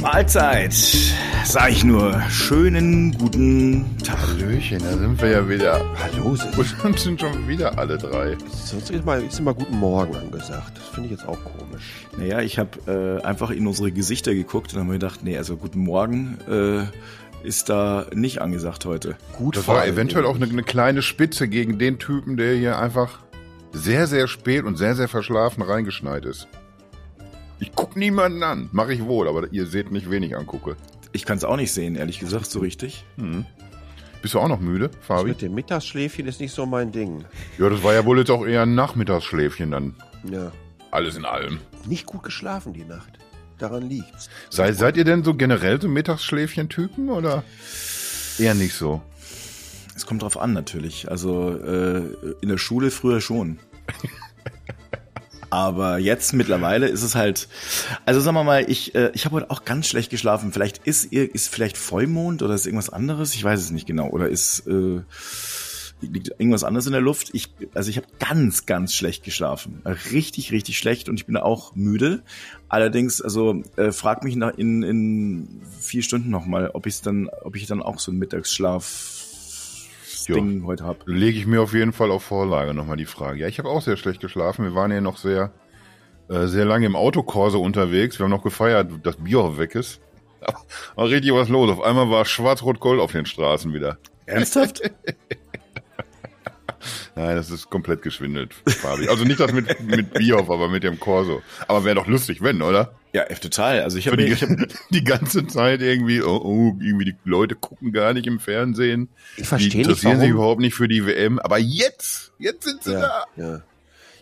Mahlzeit, sag ich nur. Schönen guten Tag. Hallöchen, da sind wir ja wieder. Hallo, Und sind schon wieder alle drei. sonst ist mal, ist immer guten Morgen angesagt. Das finde ich jetzt auch komisch. Naja, ich habe äh, einfach in unsere Gesichter geguckt und habe mir gedacht, nee, also guten Morgen äh, ist da nicht angesagt heute. Gut Das war eventuell auch eine, eine kleine Spitze gegen den Typen, der hier einfach sehr, sehr spät und sehr, sehr verschlafen reingeschneit ist. Ich guck niemanden an. Mache ich wohl, aber ihr seht nicht, wen ich angucke. Ich kann es auch nicht sehen, ehrlich gesagt, so richtig. Bist du auch noch müde, Das Fabi? mit dem Mittagsschläfchen ist nicht so mein Ding. Ja, das war ja wohl jetzt auch eher ein Nachmittagsschläfchen dann. Ja. Alles in allem. Nicht gut geschlafen die Nacht. Daran liegt's. Seid, seid ihr denn so generell so Mittagsschläfchen-Typen oder eher nicht so? Es kommt drauf an natürlich. Also äh, in der Schule früher schon. Aber jetzt mittlerweile ist es halt, also sagen wir mal, ich, äh, ich habe heute auch ganz schlecht geschlafen. Vielleicht ist ihr ist vielleicht Vollmond oder ist irgendwas anderes, ich weiß es nicht genau. Oder ist äh, liegt irgendwas anderes in der Luft. Ich, also ich habe ganz, ganz schlecht geschlafen. Richtig, richtig schlecht und ich bin auch müde. Allerdings, also äh, frag mich nach in, in vier Stunden nochmal, ob ich dann, ob ich dann auch so einen Mittagsschlaf Ding heute habe. Lege ich mir auf jeden Fall auf Vorlage nochmal die Frage. Ja, ich habe auch sehr schlecht geschlafen. Wir waren ja noch sehr, äh, sehr lange im Autokorso unterwegs. Wir haben noch gefeiert, dass Bier auch weg ist. War richtig was los. Auf einmal war schwarz-rot-gold auf den Straßen wieder. Ernsthaft? Nein, das ist komplett geschwindelt, Fabi. Also nicht das mit, mit Bierhoff, aber mit dem Corso. Aber wäre doch lustig, wenn, oder? Ja, total. Also ich habe die, hab, die ganze Zeit irgendwie, oh, oh, irgendwie die Leute gucken gar nicht im Fernsehen. Ich verstehe nicht, interessieren sich warum. überhaupt nicht für die WM. Aber jetzt, jetzt sind sie Ja, da. ja.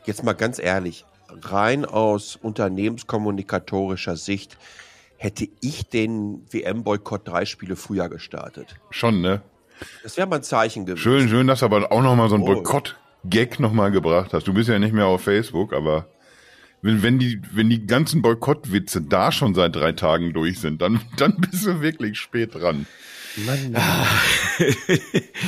Jetzt mal ganz ehrlich, rein aus unternehmenskommunikatorischer Sicht hätte ich den WM-Boykott drei Spiele früher gestartet. Schon, ne? Das wäre mal ein Zeichen gewesen. Schön, schön, dass du aber auch nochmal so einen Oh. Boykott-Gag nochmal gebracht hast. Du bist ja nicht mehr auf Facebook, aber wenn, wenn, die, wenn die ganzen Boykottwitze da schon seit drei Tagen durch sind, dann, dann bist du wirklich spät dran. Mann, Mann.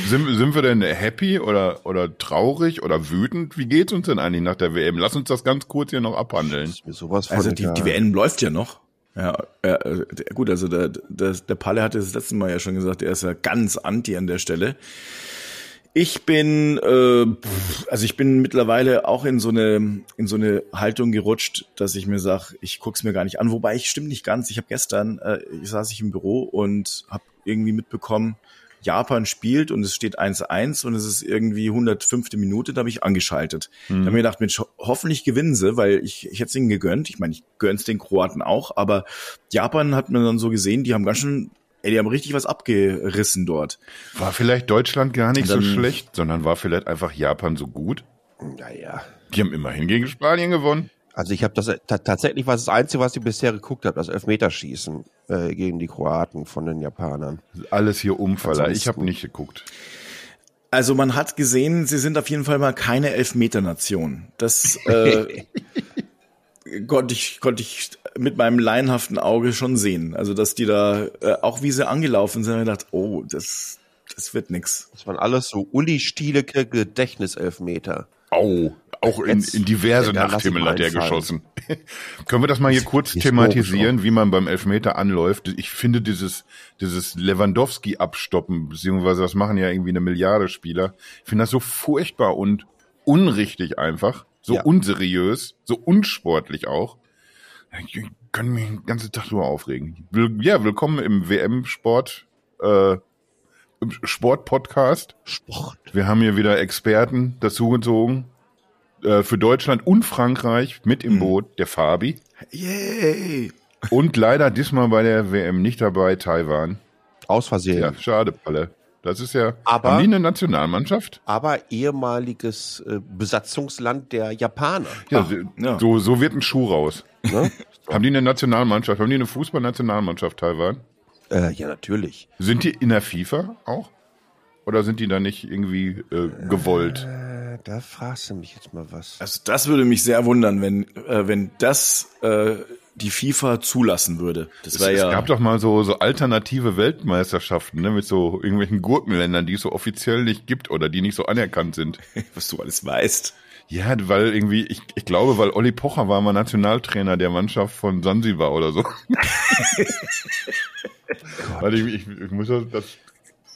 Sind, sind wir denn happy oder, oder traurig oder wütend? Wie geht's uns denn eigentlich nach der WM? Lass uns das ganz kurz hier noch abhandeln. sowas also die, die WM läuft ja noch. Ja, äh, gut, also der, der, der Palle hatte das letzte Mal ja schon gesagt, er ist ja ganz anti an der Stelle. Ich bin, äh, also ich bin mittlerweile auch in so eine in so eine Haltung gerutscht, dass ich mir sage, ich guck's mir gar nicht an. Wobei ich stimmt nicht ganz. Ich habe gestern, äh, ich saß ich im Büro und habe irgendwie mitbekommen, Japan spielt und es steht 1-1 und es ist irgendwie 105. Minute, da habe ich angeschaltet. Da habe ich mir gedacht, Mensch, ho- hoffentlich gewinnen sie, weil ich, ich hätte es ihnen gegönnt. Ich meine, ich gönn's den Kroaten auch, aber Japan hat man dann so gesehen, die haben ganz schön, ey, die haben richtig was abgerissen dort. War vielleicht Deutschland gar nicht so Dann- schlecht, sondern war vielleicht einfach Japan so gut? Naja. Die haben immerhin gegen Spanien gewonnen. Also ich habe das ta tatsächlich war das Einzige, was ich bisher geguckt habe, das Elfmeterschießen äh, gegen die Kroaten von den Japanern. Alles hier Umfaller. Ich habe nicht geguckt. Also man hat gesehen, sie sind auf jeden Fall mal keine Elfmeter-Nation. Das äh, konnte ich konnte ich mit meinem laienhaften Auge schon sehen. Also dass die da äh, auch wie sie angelaufen sind, habe ich gedacht, oh, das das wird nix. Das waren alles so Uli Stielecke Gedächtniselfmeter. Au, auch in, Jetzt- in diverse Ja, Nachthimmel hat er geschossen. Können wir das mal hier kurz Historisch thematisieren, wie man beim Elfmeter anläuft? Ich finde dieses, dieses Lewandowski abstoppen, beziehungsweise das machen ja irgendwie eine Milliarde Spieler. Ich finde das so furchtbar und unrichtig einfach, so Ja. unseriös, so unsportlich auch. Ich kann mich den ganzen Tag nur aufregen. Will- Ja, willkommen im WM-Sport, äh, Sport-Podcast. Sport. Wir haben hier wieder Experten dazugezogen. Äh, für Deutschland und Frankreich mit im Boot, der Fabi. Yay! Und leider diesmal bei der WM nicht dabei, Taiwan. Aus Versehen. Ja, schade, Palle. Das ist ja. Aber- haben die eine Nationalmannschaft? Aber ehemaliges äh, Besatzungsland der Japaner. Ja, Ach, so- ja. So, so wird ein Schuh raus. Ne? Haben die eine Nationalmannschaft? Haben die eine Fußballnationalmannschaft, Taiwan? äh, ja, natürlich. Sind die in der FIFA auch? Oder sind die da nicht irgendwie äh, gewollt? Äh, da fragst du mich jetzt mal was. Also das würde mich sehr wundern, wenn, äh, wenn das äh, die FIFA zulassen würde. Das Es, wäre es ja. gab doch mal so, so alternative Weltmeisterschaften, ne, mit so irgendwelchen Gurkenländern, die es so offiziell nicht gibt oder die nicht so anerkannt sind. was du alles weißt. Ja, weil irgendwie, ich, ich glaube, weil Olli Pocher war mal Nationaltrainer der Mannschaft von Sansibar oder so. Warte, ich, ich, ich muss das,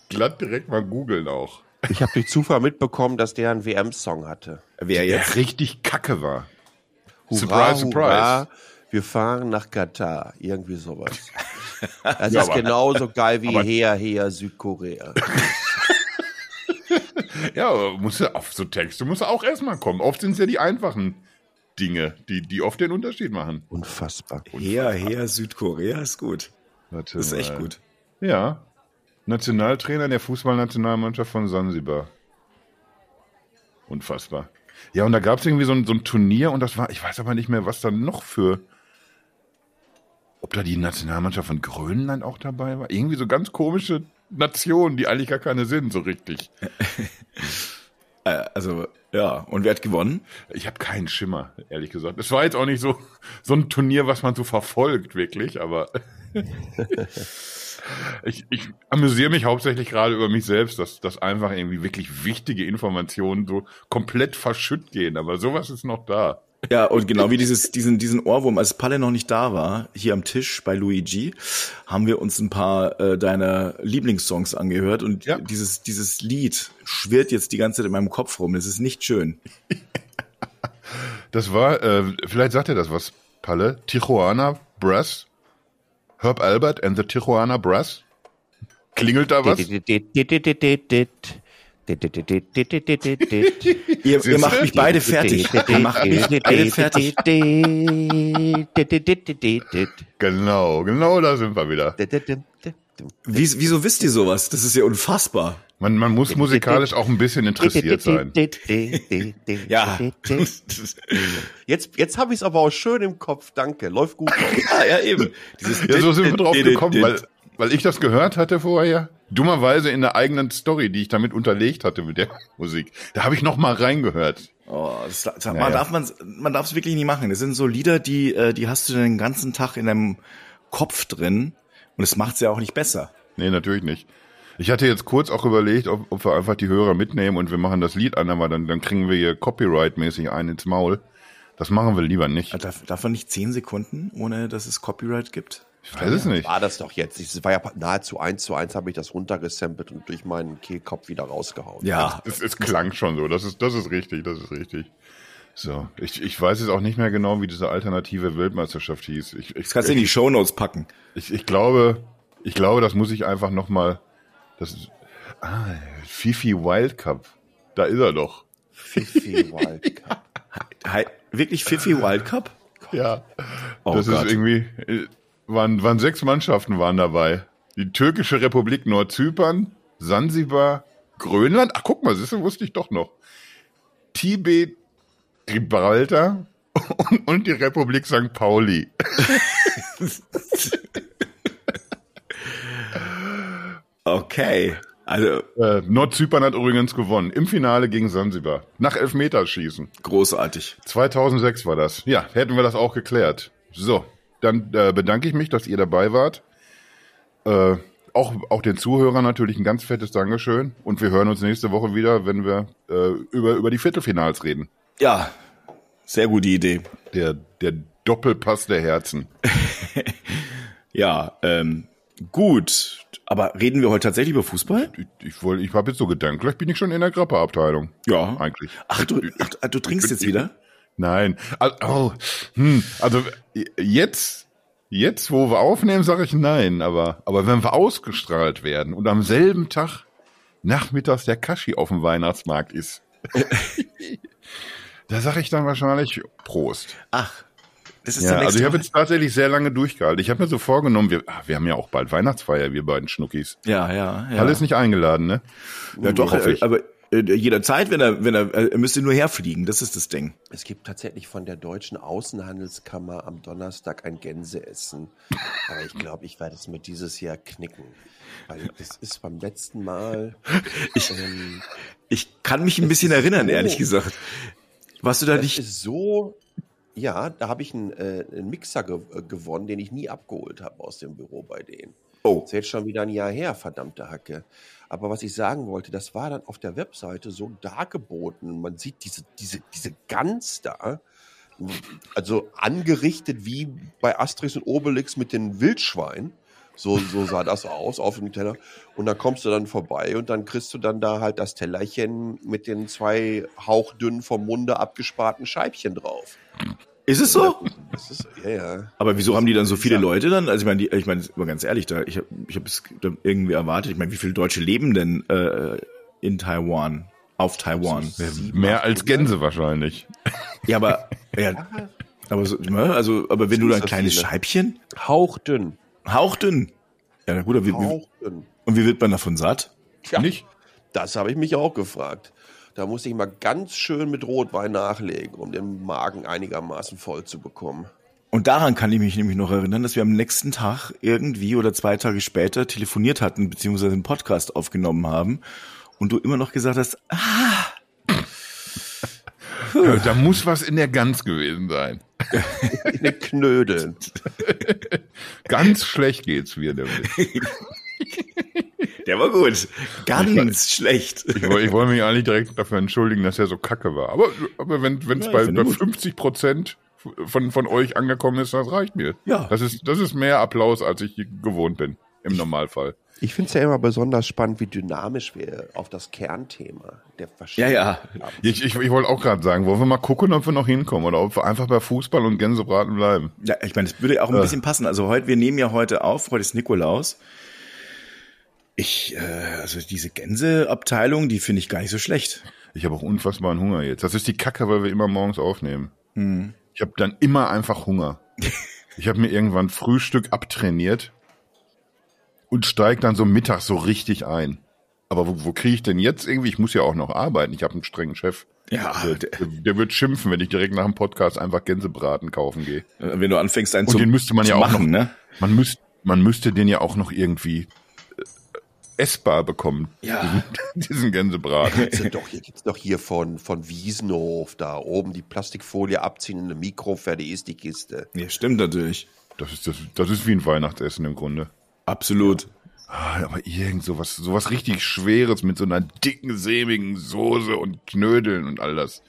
glatt direkt mal googeln auch. Ich habe durch Zufall mitbekommen, dass der einen WM-Song hatte. Wer Der jetzt? richtig kacke war. Hurra, Surprise, surprise. hurra, wir fahren nach Katar. Irgendwie sowas. Das Ja, ist aber- genauso geil wie aber- her, her, Südkorea. Ja, aber muss ja auf so Texte muss auch erstmal kommen. Oft sind es ja die einfachen Dinge, die, die oft den Unterschied machen. Unfassbar. Her, her, Südkorea ist gut. Warte Das ist echt mal. gut. Ja. Nationaltrainer der Fußballnationalmannschaft von Sansibar. Unfassbar. Ja, und da gab es irgendwie so ein, so ein Turnier und das war, ich weiß aber nicht mehr, was da noch für. Ob da die Nationalmannschaft von Grönland auch dabei war? Irgendwie so ganz komische Nationen, die eigentlich gar keine sind, so richtig. Äh, also, ja. Und wer hat gewonnen? Ich habe keinen Schimmer, ehrlich gesagt. Es war jetzt auch nicht so, so ein Turnier, was man so verfolgt, wirklich, aber ich, ich amüsiere mich hauptsächlich gerade über mich selbst, dass, dass einfach irgendwie wirklich wichtige Informationen so komplett verschütt gehen, aber sowas ist noch da. Ja, und genau wie dieses, diesen, diesen Ohrwurm, als Palle noch nicht da war, hier am Tisch bei Luigi, haben wir uns ein paar äh, deiner Lieblingssongs angehört und Ja. dieses, dieses Lied schwirrt jetzt die ganze Zeit in meinem Kopf rum. Das ist nicht schön. Das war, äh, vielleicht sagt er das was, Palle, Tijuana Brass, Herb Albert and the Tijuana Brass. Klingelt da was? Ihr, ihr macht mich beide fertig. Ihr macht mich beide fertig. Genau, genau da sind wir wieder. Wie, wieso wisst ihr sowas? Das ist ja unfassbar. Man, man muss musikalisch auch ein bisschen interessiert sein. Ja. Jetzt, jetzt habe ich es aber auch schön im Kopf. Danke. Läuft gut. ja, ja, eben. Dieses Ja, so sind wir drauf gekommen, weil, weil ich das gehört hatte vorher. Dummerweise in der eigenen Story, die ich damit unterlegt hatte mit der Musik. Da habe ich noch mal reingehört. Oh, das, das, Ja, man darf man, man darf es wirklich nicht machen. Das sind so Lieder, die, äh, die hast du den ganzen Tag in deinem Kopf drin und es macht's ja auch nicht besser. Nee, natürlich nicht. Ich hatte jetzt kurz auch überlegt, ob, ob wir einfach die Hörer mitnehmen und wir machen das Lied an, aber dann, dann kriegen wir hier Copyright-mäßig einen ins Maul. Das machen wir lieber nicht. Darf, darf man nicht zehn Sekunden, ohne dass es Copyright gibt? Ich weiß es nicht. War das doch jetzt. Es war ja nahezu eins zu eins habe ich das runtergesampelt und durch meinen Kehlkopf wieder rausgehauen. Ja, Es, es klang schon so. Das ist, das ist richtig, das ist richtig. So, ich, ich weiß jetzt auch nicht mehr genau, wie diese alternative Weltmeisterschaft hieß. Ich, ich, das kannst du in die Shownotes packen. Ich, ich glaube, ich glaube, das muss ich einfach noch mal. Das ist ah, Fifi Wild Cup. Da ist er doch. Fifi Wildcup. Hi, wirklich Fifi Wild Cup? Ja. Oh das Gott. ist irgendwie waren, waren sechs Mannschaften waren dabei. Die türkische Republik Nordzypern, Sansibar, Grönland. Ach guck mal, das wusste ich doch noch. Tibet, Gibraltar und, und die Republik St. Pauli. Okay. Also Äh, Nordzypern hat übrigens gewonnen. Im Finale gegen Sansibar. Nach Elfmeterschießen. großartig. 2006 war das. Ja, hätten wir das auch geklärt. So, dann äh, bedanke ich mich, dass ihr dabei wart. Äh, auch, auch den Zuhörern natürlich ein ganz fettes Dankeschön. Und wir hören uns nächste Woche wieder, wenn wir äh, über, über die Viertelfinals reden. Ja, sehr gute Idee. Der, der Doppelpass der Herzen. Ja, ähm, gut. Aber reden wir heute tatsächlich über Fußball? Ich, ich, ich habe jetzt so Gedanken, vielleicht bin ich schon in der Grappa-Abteilung. Ja. Eigentlich. Ach, du, ach, du trinkst jetzt wieder? Nein. Also, oh, hm, also jetzt, jetzt, wo wir aufnehmen, sage ich nein. Aber, aber wenn wir ausgestrahlt werden und am selben Tag nachmittags der Kashi auf dem Weihnachtsmarkt ist, da sage ich dann wahrscheinlich Prost. Ach, das ist Ja, der nächste also ich habe jetzt tatsächlich sehr lange durchgehalten. Ich habe mir so vorgenommen, wir, ah, wir haben ja auch bald Weihnachtsfeier, wir beiden Schnuckis. Ja, ja, ja. Alles nicht eingeladen, ne? ja, doch, hoffe ich. aber jederzeit, wenn er, wenn er, er müsste nur herfliegen. Das ist das Ding. Es gibt tatsächlich von der deutschen Außenhandelskammer am Donnerstag ein Gänseessen. Aber ich glaube, ich werde es mir dieses Jahr knicken. Weil das ist beim letzten Mal. Ich, ähm, ich kann mich ein bisschen erinnern, so, ehrlich gesagt. Warst du da nicht? Ist so. Ja, da habe ich einen, äh, einen Mixer ge äh, gewonnen, den ich nie abgeholt habe aus dem Büro bei denen. Oh. Das ist jetzt schon wieder ein Jahr her, verdammte Hacke. Aber was ich sagen wollte, das war dann auf der Webseite so dargeboten. Man sieht diese, diese, diese Gans da, also angerichtet wie bei Asterix und Obelix mit den Wildschweinen. So, so sah das aus auf dem Teller. Und dann kommst du dann vorbei und dann kriegst du dann da halt das Tellerchen mit den zwei hauchdünnen vom Munde abgesparten Scheibchen drauf. Ist es so? Ist, ja, ja. Aber wieso haben die dann so viele Leute dann? Also ich meine, ich meine, mal ganz ehrlich, da ich habe ich hab es irgendwie erwartet. Ich meine, wie viele Deutsche leben denn äh, in Taiwan? Auf Taiwan? Mehr als Gänse wahrscheinlich. Ja, aber ja, aber so, ne, also, aber wenn du dann ein kleines viele. Scheibchen? Hauchdünn. Hauchdünn. Ja, na gut, aber wie, Hauchdünn. Und wie wird man davon satt? Ja, nicht? Das habe ich mich auch gefragt. Da musste ich mal ganz schön mit Rotwein nachlegen, um den Magen einigermaßen voll zu bekommen. Und daran kann ich mich nämlich noch erinnern, dass wir am nächsten Tag irgendwie oder zwei Tage später telefoniert hatten, beziehungsweise einen Podcast aufgenommen haben und du immer noch gesagt hast, ah. Ja, da muss was in der Gans gewesen sein. in den Knödeln. Ganz schlecht geht's mir damit. Der war gut. Ganz ich, schlecht. Ich, ich, wollte mich eigentlich direkt dafür entschuldigen, dass er so kacke war. Aber, aber wenn es ja, bei, bei 50 Prozent von, von euch angekommen ist, das reicht mir. Ja. Das ist, das ist mehr Applaus, als ich gewohnt bin, im Normalfall. Ich finde es ja immer besonders spannend, wie dynamisch wir auf das Kernthema der verschiedenen. Ja, ja. Ich, ich, ich wollte auch gerade sagen, wollen wir mal gucken, ob wir noch hinkommen oder ob wir einfach bei Fußball und Gänsebraten bleiben. Ja, ich meine, das würde auch ein äh. bisschen passen. Also heute, wir nehmen ja heute auf, heute ist Nikolaus. Ich, äh, also diese Gänseabteilung, die finde ich gar nicht so schlecht. Ich habe auch unfassbaren Hunger jetzt. Das ist die Kacke, weil wir immer morgens aufnehmen. Hm. Ich habe dann immer einfach Hunger. ich habe mir irgendwann Frühstück abtrainiert und steig dann so mittags so richtig ein. Aber wo, wo kriege ich denn jetzt irgendwie? Ich muss ja auch noch arbeiten. Ich habe einen strengen Chef. Ja, der, der, der, wird schimpfen, wenn ich direkt nach dem Podcast einfach Gänsebraten kaufen gehe. Wenn du anfängst, einen und zu, den müsste man ja auch noch, ne? Man müsste, man müsste den ja auch noch irgendwie essbar bekommen. Ja. Diesen, diesen Gänsebraten. Gibt's doch, hier gibt's doch hier von, von Wiesenhof da oben die Plastikfolie abziehen in eine Mikro, fertig ist die Kiste. Ja, stimmt natürlich. Das ist, das, das ist wie ein Weihnachtsessen im Grunde. Absolut. Ah, aber irgend sowas, sowas richtig Schweres mit so einer dicken, sämigen Soße und Knödeln und all das.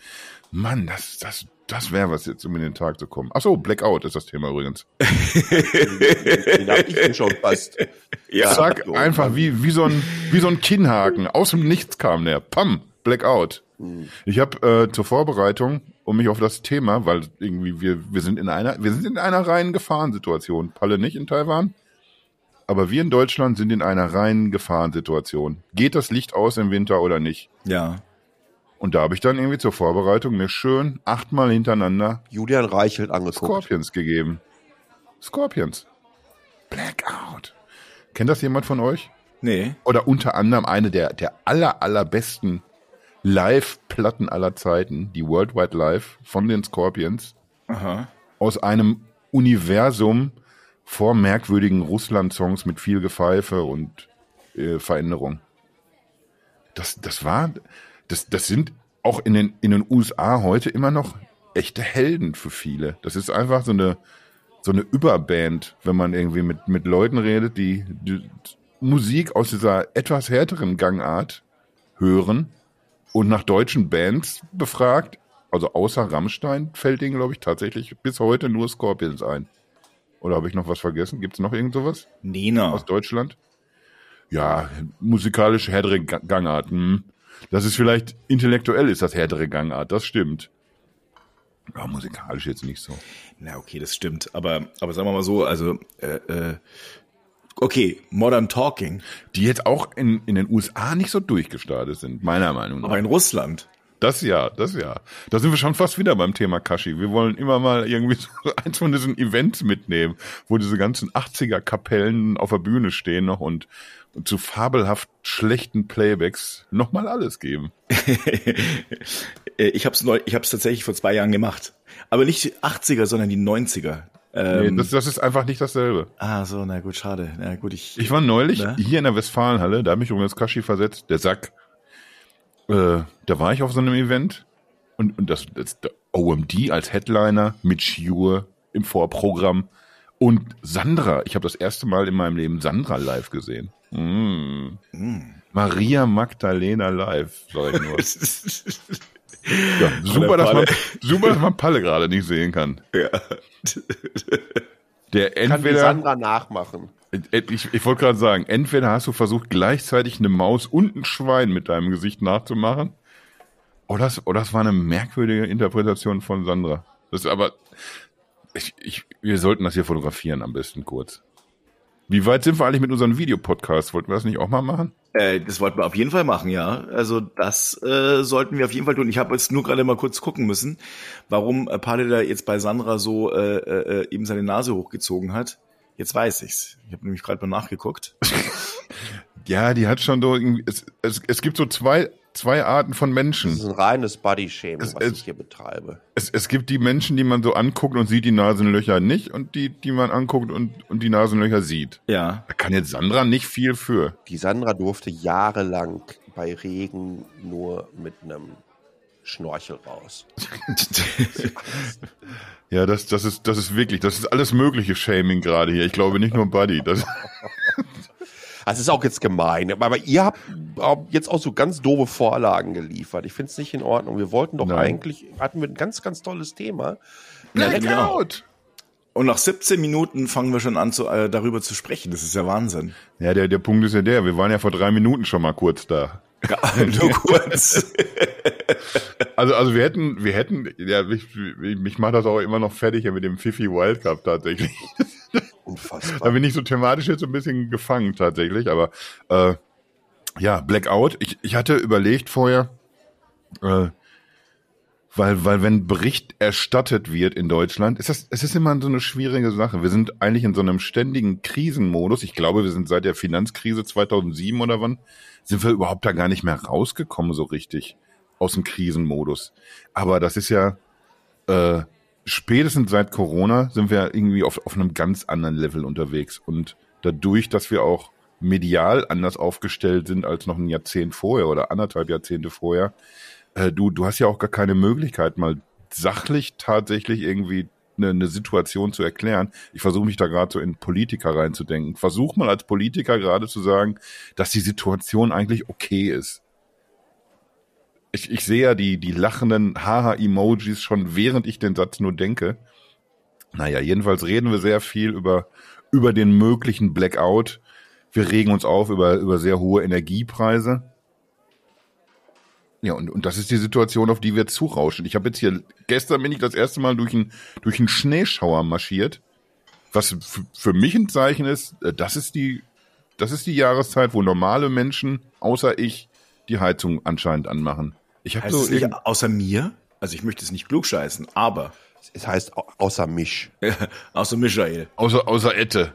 Mann, das, das, das wäre was jetzt, um in den Tag zu kommen. Ach so, Blackout ist das Thema übrigens. den hab ich mir schon fast. Ja. Zack, einfach wie, wie, so ein, wie so ein Kinnhaken. Aus dem Nichts kam der. Pam, Blackout. Hm. Ich habe äh, zur Vorbereitung, um mich auf das Thema, weil irgendwie wir, wir sind in einer, wir sind in einer reinen Gefahrensituation. Palle nicht in Taiwan. Aber wir in Deutschland sind in einer reinen Gefahrensituation. Geht das Licht aus im Winter oder nicht? Ja. Und da habe ich dann irgendwie zur Vorbereitung mir schön achtmal hintereinander Julian Reichelt angeguckt. Scorpions gegeben. Scorpions. Blackout. Kennt das jemand von euch? Nee. Oder unter anderem eine der, der aller, allerbesten Live-Platten aller Zeiten, die Worldwide Live von den Scorpions. Aha. Aus einem Universum vor merkwürdigen Russland-Songs mit viel Gepfeife und äh, Veränderung. Das, das war, das, das sind auch in den, in den USA heute immer noch echte Helden für viele. Das ist einfach so eine, so eine Überband, wenn man irgendwie mit, mit Leuten redet, die, die Musik aus dieser etwas härteren Gangart hören und nach deutschen Bands befragt. Also außer Rammstein fällt ihnen, glaube ich, tatsächlich bis heute nur Scorpions ein. Oder habe ich noch was vergessen? Gibt es noch irgend sowas? Nena. Aus Deutschland? Ja, musikalische härtere Gangart. Hm. Das ist vielleicht intellektuell ist das härtere Gangart, das stimmt. Ja, musikalisch jetzt nicht so. Na, okay, das stimmt. Aber, aber sagen wir mal so, also, äh, äh, okay, Modern Talking. Die jetzt auch in, in den USA nicht so durchgestartet sind, meiner Meinung nach. Aber in Russland. Das ja, das ja. Da sind wir schon fast wieder beim Thema Kashi. Wir wollen immer mal irgendwie so eins von diesen Events mitnehmen, wo diese ganzen 80er Kapellen auf der Bühne stehen noch und, und zu fabelhaft schlechten Playbacks nochmal alles geben. ich habe es ich hab's tatsächlich vor zwei Jahren gemacht. Aber nicht die 80er, sondern die 90er. Ähm, nee, das, das ist einfach nicht dasselbe. Ah, so, na gut, schade. Na gut, ich. Ich war neulich ne? hier in der Westfalenhalle, da habe ich übrigens Kashi versetzt, der Sack. Äh, da war ich auf so einem Event und, und das, das OMD als Headliner mit Schuhe im Vorprogramm und Sandra. Ich habe das erste Mal in meinem Leben Sandra live gesehen. Mm. Mm. Maria Magdalena live, sag ich nur. ja, super, dass man, super, dass man Palle gerade nicht sehen kann. Ja. Der entweder, kann Sandra nachmachen. Ich, ich wollte gerade sagen, entweder hast du versucht, gleichzeitig eine Maus und ein Schwein mit deinem Gesicht nachzumachen, oder das, oder das war eine merkwürdige Interpretation von Sandra. Das ist aber, ich, ich, wir sollten das hier fotografieren am besten kurz. Wie weit sind wir eigentlich mit unserem Videopodcast? Wollten wir das nicht auch mal machen? Äh, das wollten wir auf jeden Fall machen, ja. Also das äh, sollten wir auf jeden Fall tun. Ich habe jetzt nur gerade mal kurz gucken müssen, warum äh, Pade da jetzt bei Sandra so äh, äh, eben seine Nase hochgezogen hat. Jetzt weiß ich's. Ich habe nämlich gerade mal nachgeguckt. ja, die hat schon so irgendwie. Es, es, es gibt so zwei zwei Arten von Menschen. Das ist ein reines Body-Shaming, was es, ich hier betreibe. Es, es gibt die Menschen, die man so anguckt und sieht die Nasenlöcher nicht und die, die man anguckt und, und die Nasenlöcher sieht. Ja. Da kann jetzt Sandra nicht viel für. Die Sandra durfte jahrelang bei Regen nur mit einem Schnorchel raus. ja, das, das ist, das ist wirklich, das ist alles mögliche Shaming gerade hier. Ich glaube nicht nur Buddy. Das Das ist auch jetzt gemein. Aber ihr habt jetzt auch so ganz doofe Vorlagen geliefert. Ich finde es nicht in Ordnung. Wir wollten doch Nein. eigentlich, hatten wir ein ganz, ganz tolles Thema. Blackout! Und nach 17 Minuten fangen wir schon an, zu, äh, darüber zu sprechen. Das ist ja Wahnsinn. Ja, der, der Punkt ist ja der. Wir waren ja vor drei Minuten schon mal kurz da. Ja, nur kurz. also, also wir hätten, wir hätten, ja, mich, mich macht das auch immer noch fertig mit dem Fifi Wild Cup tatsächlich. Unfassbar. Da bin ich so thematisch jetzt ein bisschen gefangen tatsächlich, aber äh, ja, Blackout. Ich, ich hatte überlegt vorher, äh, weil, weil wenn Bericht erstattet wird in Deutschland, ist das, es ist immer so eine schwierige Sache. Wir sind eigentlich in so einem ständigen Krisenmodus. Ich glaube, wir sind seit der Finanzkrise 2007 oder wann, sind wir überhaupt da gar nicht mehr rausgekommen so richtig aus dem Krisenmodus. Aber das ist ja, äh, spätestens seit Corona sind wir irgendwie auf, auf einem ganz anderen Level unterwegs. Und dadurch, dass wir auch medial anders aufgestellt sind als noch ein Jahrzehnt vorher oder anderthalb Jahrzehnte vorher, äh, du, du hast ja auch gar keine Möglichkeit, mal sachlich tatsächlich irgendwie eine, eine Situation zu erklären. Ich versuche mich da gerade so in Politiker reinzudenken. Versuch mal als Politiker gerade zu sagen, dass die Situation eigentlich okay ist ich, ich sehe ja die, die lachenden Haha-Emojis schon, während ich den Satz nur denke. Naja, jedenfalls reden wir sehr viel über, über den möglichen Blackout. Wir regen uns auf über, über sehr hohe Energiepreise. Ja, und, und das ist die Situation, auf die wir zurauschen. Ich habe jetzt hier, gestern bin ich das erste Mal durch einen, durch einen Schneeschauer marschiert. Was für mich ein Zeichen ist, äh, das ist die, das ist die Jahreszeit, wo normale Menschen, außer ich, die Heizung anscheinend anmachen. Ich habe so es nicht außer mir. Also ich möchte es nicht klugscheißen, aber es heißt außer mich. außer Michael. Außer außer Ette.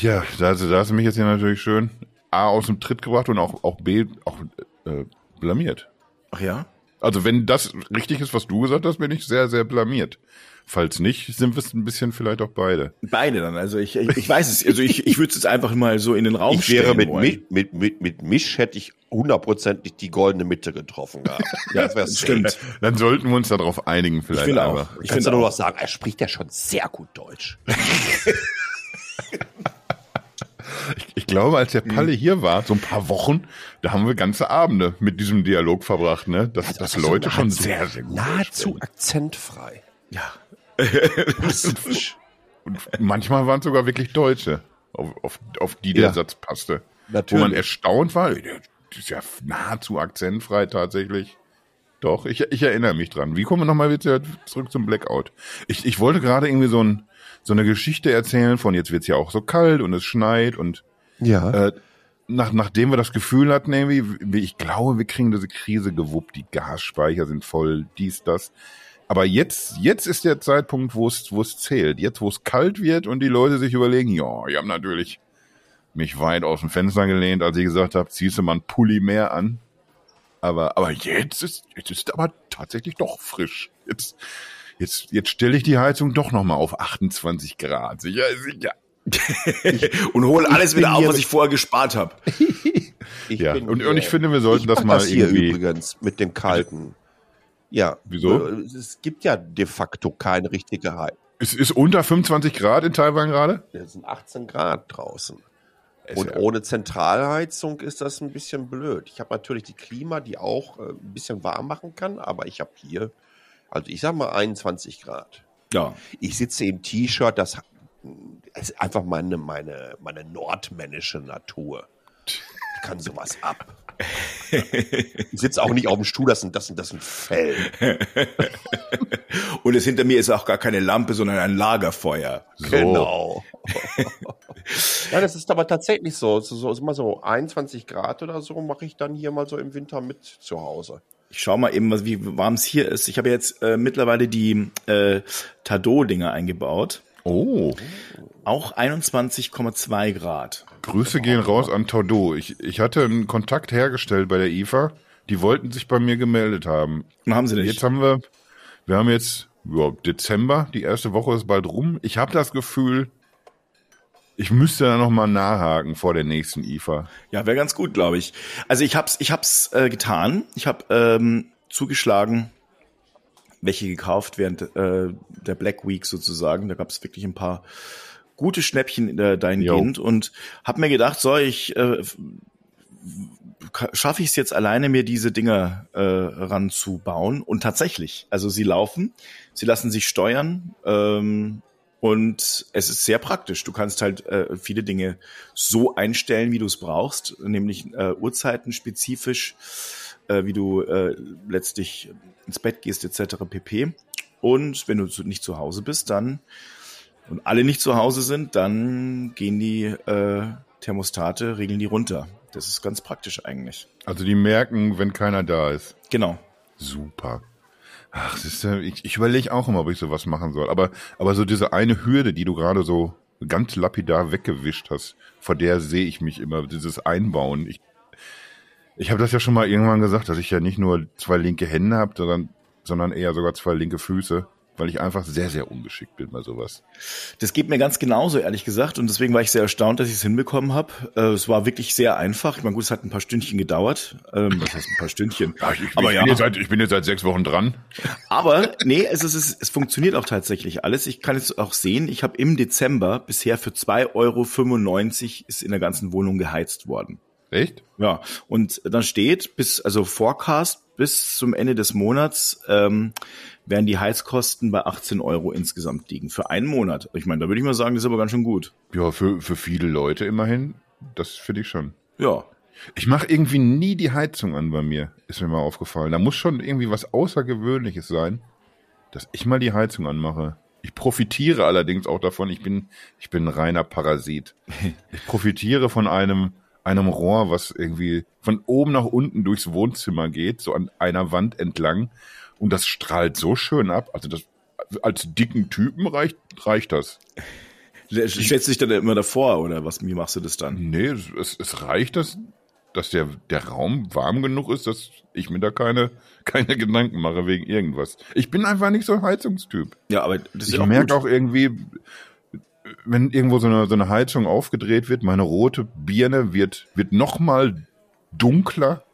Ja, da, da hast du mich jetzt hier natürlich schön A aus dem Tritt gebracht und auch auch B auch äh, blamiert. Ach ja? Also wenn das richtig ist, was du gesagt hast, bin ich sehr sehr blamiert. Falls nicht, sind wir es ein bisschen vielleicht auch beide. Beide dann. Also ich, ich, ich weiß es. Also ich, ich würde es einfach mal so in den Raum ich wäre mit, mit, mit, mit, mit Misch hätte ich hundertprozentig die goldene Mitte getroffen gehabt. ja, das stimmt. Dann sollten wir uns darauf einigen vielleicht. Ich finde auch. Ich finde nur noch sagen, er spricht ja schon sehr gut Deutsch. Ich, ich, glaube, als der Palle hier war, so ein paar Wochen, da haben wir ganze Abende mit diesem Dialog verbracht, ne? Dass, also, dass Leute schon sehr, sehr gut Nahezu akzentfrei. Ja. und manchmal waren es sogar wirklich Deutsche, auf, auf, auf die der ja, Satz passte. Natürlich. Wo man erstaunt war, ist ja nahezu akzentfrei tatsächlich. Doch, ich, ich erinnere mich dran. Wie kommen wir nochmal wieder zurück zum Blackout? Ich, ich wollte gerade irgendwie so, ein, so eine Geschichte erzählen von jetzt wird's ja auch so kalt und es schneit und ja. Äh, nach, nachdem wir das Gefühl hatten, irgendwie, ich glaube, wir kriegen diese Krise gewuppt, die Gasspeicher sind voll, dies, das. Aber jetzt, jetzt ist der Zeitpunkt, wo es, wo es zählt. Jetzt, wo es kalt wird und die Leute sich überlegen, ja, ich habe natürlich mich weit aus dem Fenster gelehnt, als ich gesagt habe, ziehst du mal einen Pulli mehr an. Aber, aber jetzt ist, jetzt ist aber tatsächlich doch frisch. Jetzt, jetzt, jetzt stelle ich die Heizung doch nochmal auf 28 Grad. Sicher, sicher. und hole alles wieder auf, was ich vorher gespart habe. ja, und, und ich finde, wir sollten das mal das hier irgendwie übrigens mit dem kalten. Ja. Wieso? Es gibt ja de facto keine richtige Heizung. Es ist unter 25 Grad in Taiwan gerade? Es sind 18 Grad draußen. Und ohne Zentralheizung ist das ein bisschen blöd. Ich habe natürlich die Klima, die auch äh, ein bisschen warm machen kann, aber ich habe hier, also ich sag mal 21 Grad. Ja. Ich sitze im T-Shirt, das ist einfach meine, meine, meine nordmännische Natur. Kann sowas ab. Ich sitze auch nicht auf dem Stuhl, das ist, das das ein Fell. Und es hinter mir ist auch gar keine Lampe, sondern ein Lagerfeuer. So. Genau. ja, das ist aber tatsächlich so. Es ist, immer so 21 Grad oder so mache ich dann hier mal so im Winter mit zu Hause. Ich schau mal eben, wie warm es hier ist. Ich habe jetzt äh, mittlerweile die äh, Tado-Dinger eingebaut. Oh. Auch 21,2 Grad. Grüße gehen raus an Tado. Ich, ich hatte einen Kontakt hergestellt bei der IFA. Die wollten sich bei mir gemeldet haben. Und haben sie nicht. Jetzt haben wir, wir haben jetzt ja, Dezember, die erste Woche ist bald rum. Ich habe das Gefühl, ich müsste da noch mal nachhaken vor der nächsten IFA. Ja, wäre ganz gut, glaube ich. Also ich hab's, ich hab's äh, getan. Ich habe ähm, zugeschlagen, welche gekauft während äh, der Black Week sozusagen. Da gab es wirklich ein paar gute Schnäppchen äh, dahingehend jo. und habe mir gedacht, so ich äh, schaffe ich es jetzt alleine, mir diese Dinger äh, ranzubauen. Und tatsächlich, also sie laufen, sie lassen sich steuern. Ähm, und es ist sehr praktisch. Du kannst halt äh, viele Dinge so einstellen, wie du es brauchst, nämlich äh, Uhrzeiten spezifisch, äh, wie du äh, letztlich ins Bett gehst etc. pp. Und wenn du nicht zu Hause bist, dann und alle nicht zu Hause sind, dann gehen die äh, Thermostate, regeln die runter. Das ist ganz praktisch eigentlich. Also die merken, wenn keiner da ist. Genau. Super. Ach, ist ich, ich überlege auch immer, ob ich sowas machen soll. Aber, aber so diese eine Hürde, die du gerade so ganz lapidar weggewischt hast, vor der sehe ich mich immer, dieses Einbauen. Ich, ich habe das ja schon mal irgendwann gesagt, dass ich ja nicht nur zwei linke Hände habe, sondern, sondern eher sogar zwei linke Füße weil ich einfach sehr, sehr ungeschickt bin bei sowas. Das geht mir ganz genauso, ehrlich gesagt. Und deswegen war ich sehr erstaunt, dass ich es hinbekommen habe. Äh, es war wirklich sehr einfach. Ich meine, gut, es hat ein paar Stündchen gedauert. Ähm, was heißt ein paar Stündchen? Ja, ich, Aber ich, ja. bin jetzt seit, ich bin jetzt seit sechs Wochen dran. Aber nee, es, ist, es, es funktioniert auch tatsächlich alles. Ich kann jetzt auch sehen, ich habe im Dezember bisher für 2,95 Euro ist in der ganzen Wohnung geheizt worden. Echt? Ja. Und dann steht bis, also Forecast bis zum Ende des Monats ähm, werden die Heizkosten bei 18 Euro insgesamt liegen. Für einen Monat. Ich meine, da würde ich mal sagen, das ist aber ganz schön gut. Ja, für, für viele Leute immerhin. Das finde ich schon. Ja. Ich mache irgendwie nie die Heizung an bei mir, ist mir mal aufgefallen. Da muss schon irgendwie was Außergewöhnliches sein, dass ich mal die Heizung anmache. Ich profitiere allerdings auch davon, ich bin, ich bin ein reiner Parasit. Ich profitiere von einem, einem Rohr, was irgendwie von oben nach unten durchs Wohnzimmer geht, so an einer Wand entlang und das strahlt so schön ab. Also das, als dicken Typen reicht, reicht das. Stellst du dich dann immer davor oder was? Wie machst du das dann? Nee, es, es reicht, dass, dass der, der Raum warm genug ist, dass ich mir da keine, keine Gedanken mache wegen irgendwas. Ich bin einfach nicht so ein Heizungstyp. Ja, aber das ist Ich merke auch irgendwie, wenn irgendwo so eine, so eine Heizung aufgedreht wird, meine rote Birne wird, wird noch mal dunkler.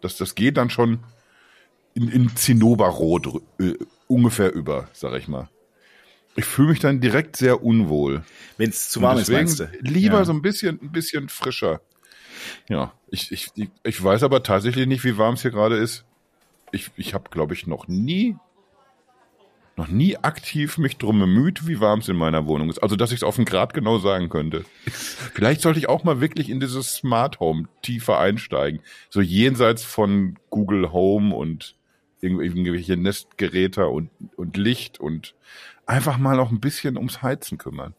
Das, das geht dann schon in, in Zinnoberrot äh, ungefähr über, sag ich mal. Ich fühle mich dann direkt sehr unwohl. Wenn es zu warm ist, meinst du? Lieber ja. so ein bisschen, ein bisschen frischer. Ja, ich, ich, ich weiß aber tatsächlich nicht, wie warm es hier gerade ist. Ich, ich habe, glaube ich, noch nie, noch nie aktiv mich drum bemüht, wie warm es in meiner Wohnung ist. Also, dass ich es auf den Grad genau sagen könnte. Vielleicht sollte ich auch mal wirklich in dieses Smart Home tiefer einsteigen. So jenseits von Google Home und irgendwelche Nestgeräte und, und Licht und einfach mal noch ein bisschen ums Heizen kümmern.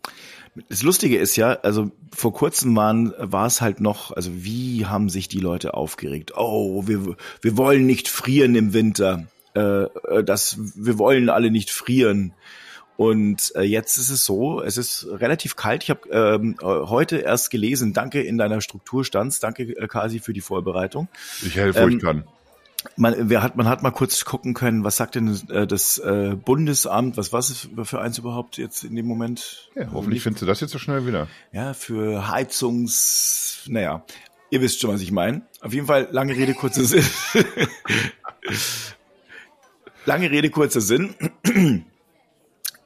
Das Lustige ist ja, also vor kurzem waren, war es halt noch, also wie haben sich die Leute aufgeregt? Oh, wir, wir wollen nicht frieren im Winter. Äh, äh das, wir wollen alle nicht frieren. Und äh, jetzt ist es so, es ist relativ kalt. Ich habe ähm, heute erst gelesen, danke in deiner Struktur stands, danke äh, Kasi für die Vorbereitung. Ich helfe, wo ähm, ich kann. Man, wer hat, man hat mal kurz gucken können, was sagt denn äh, das äh, Bundesamt, was was ist für eins überhaupt jetzt in dem Moment? Ja, hoffentlich findest du das jetzt so schnell wieder. Ja, für Heizungs, naja, ihr wisst schon, was ich meine. Auf jeden Fall, lange Rede, kurzer Sinn. Lange Rede, kurzer Sinn.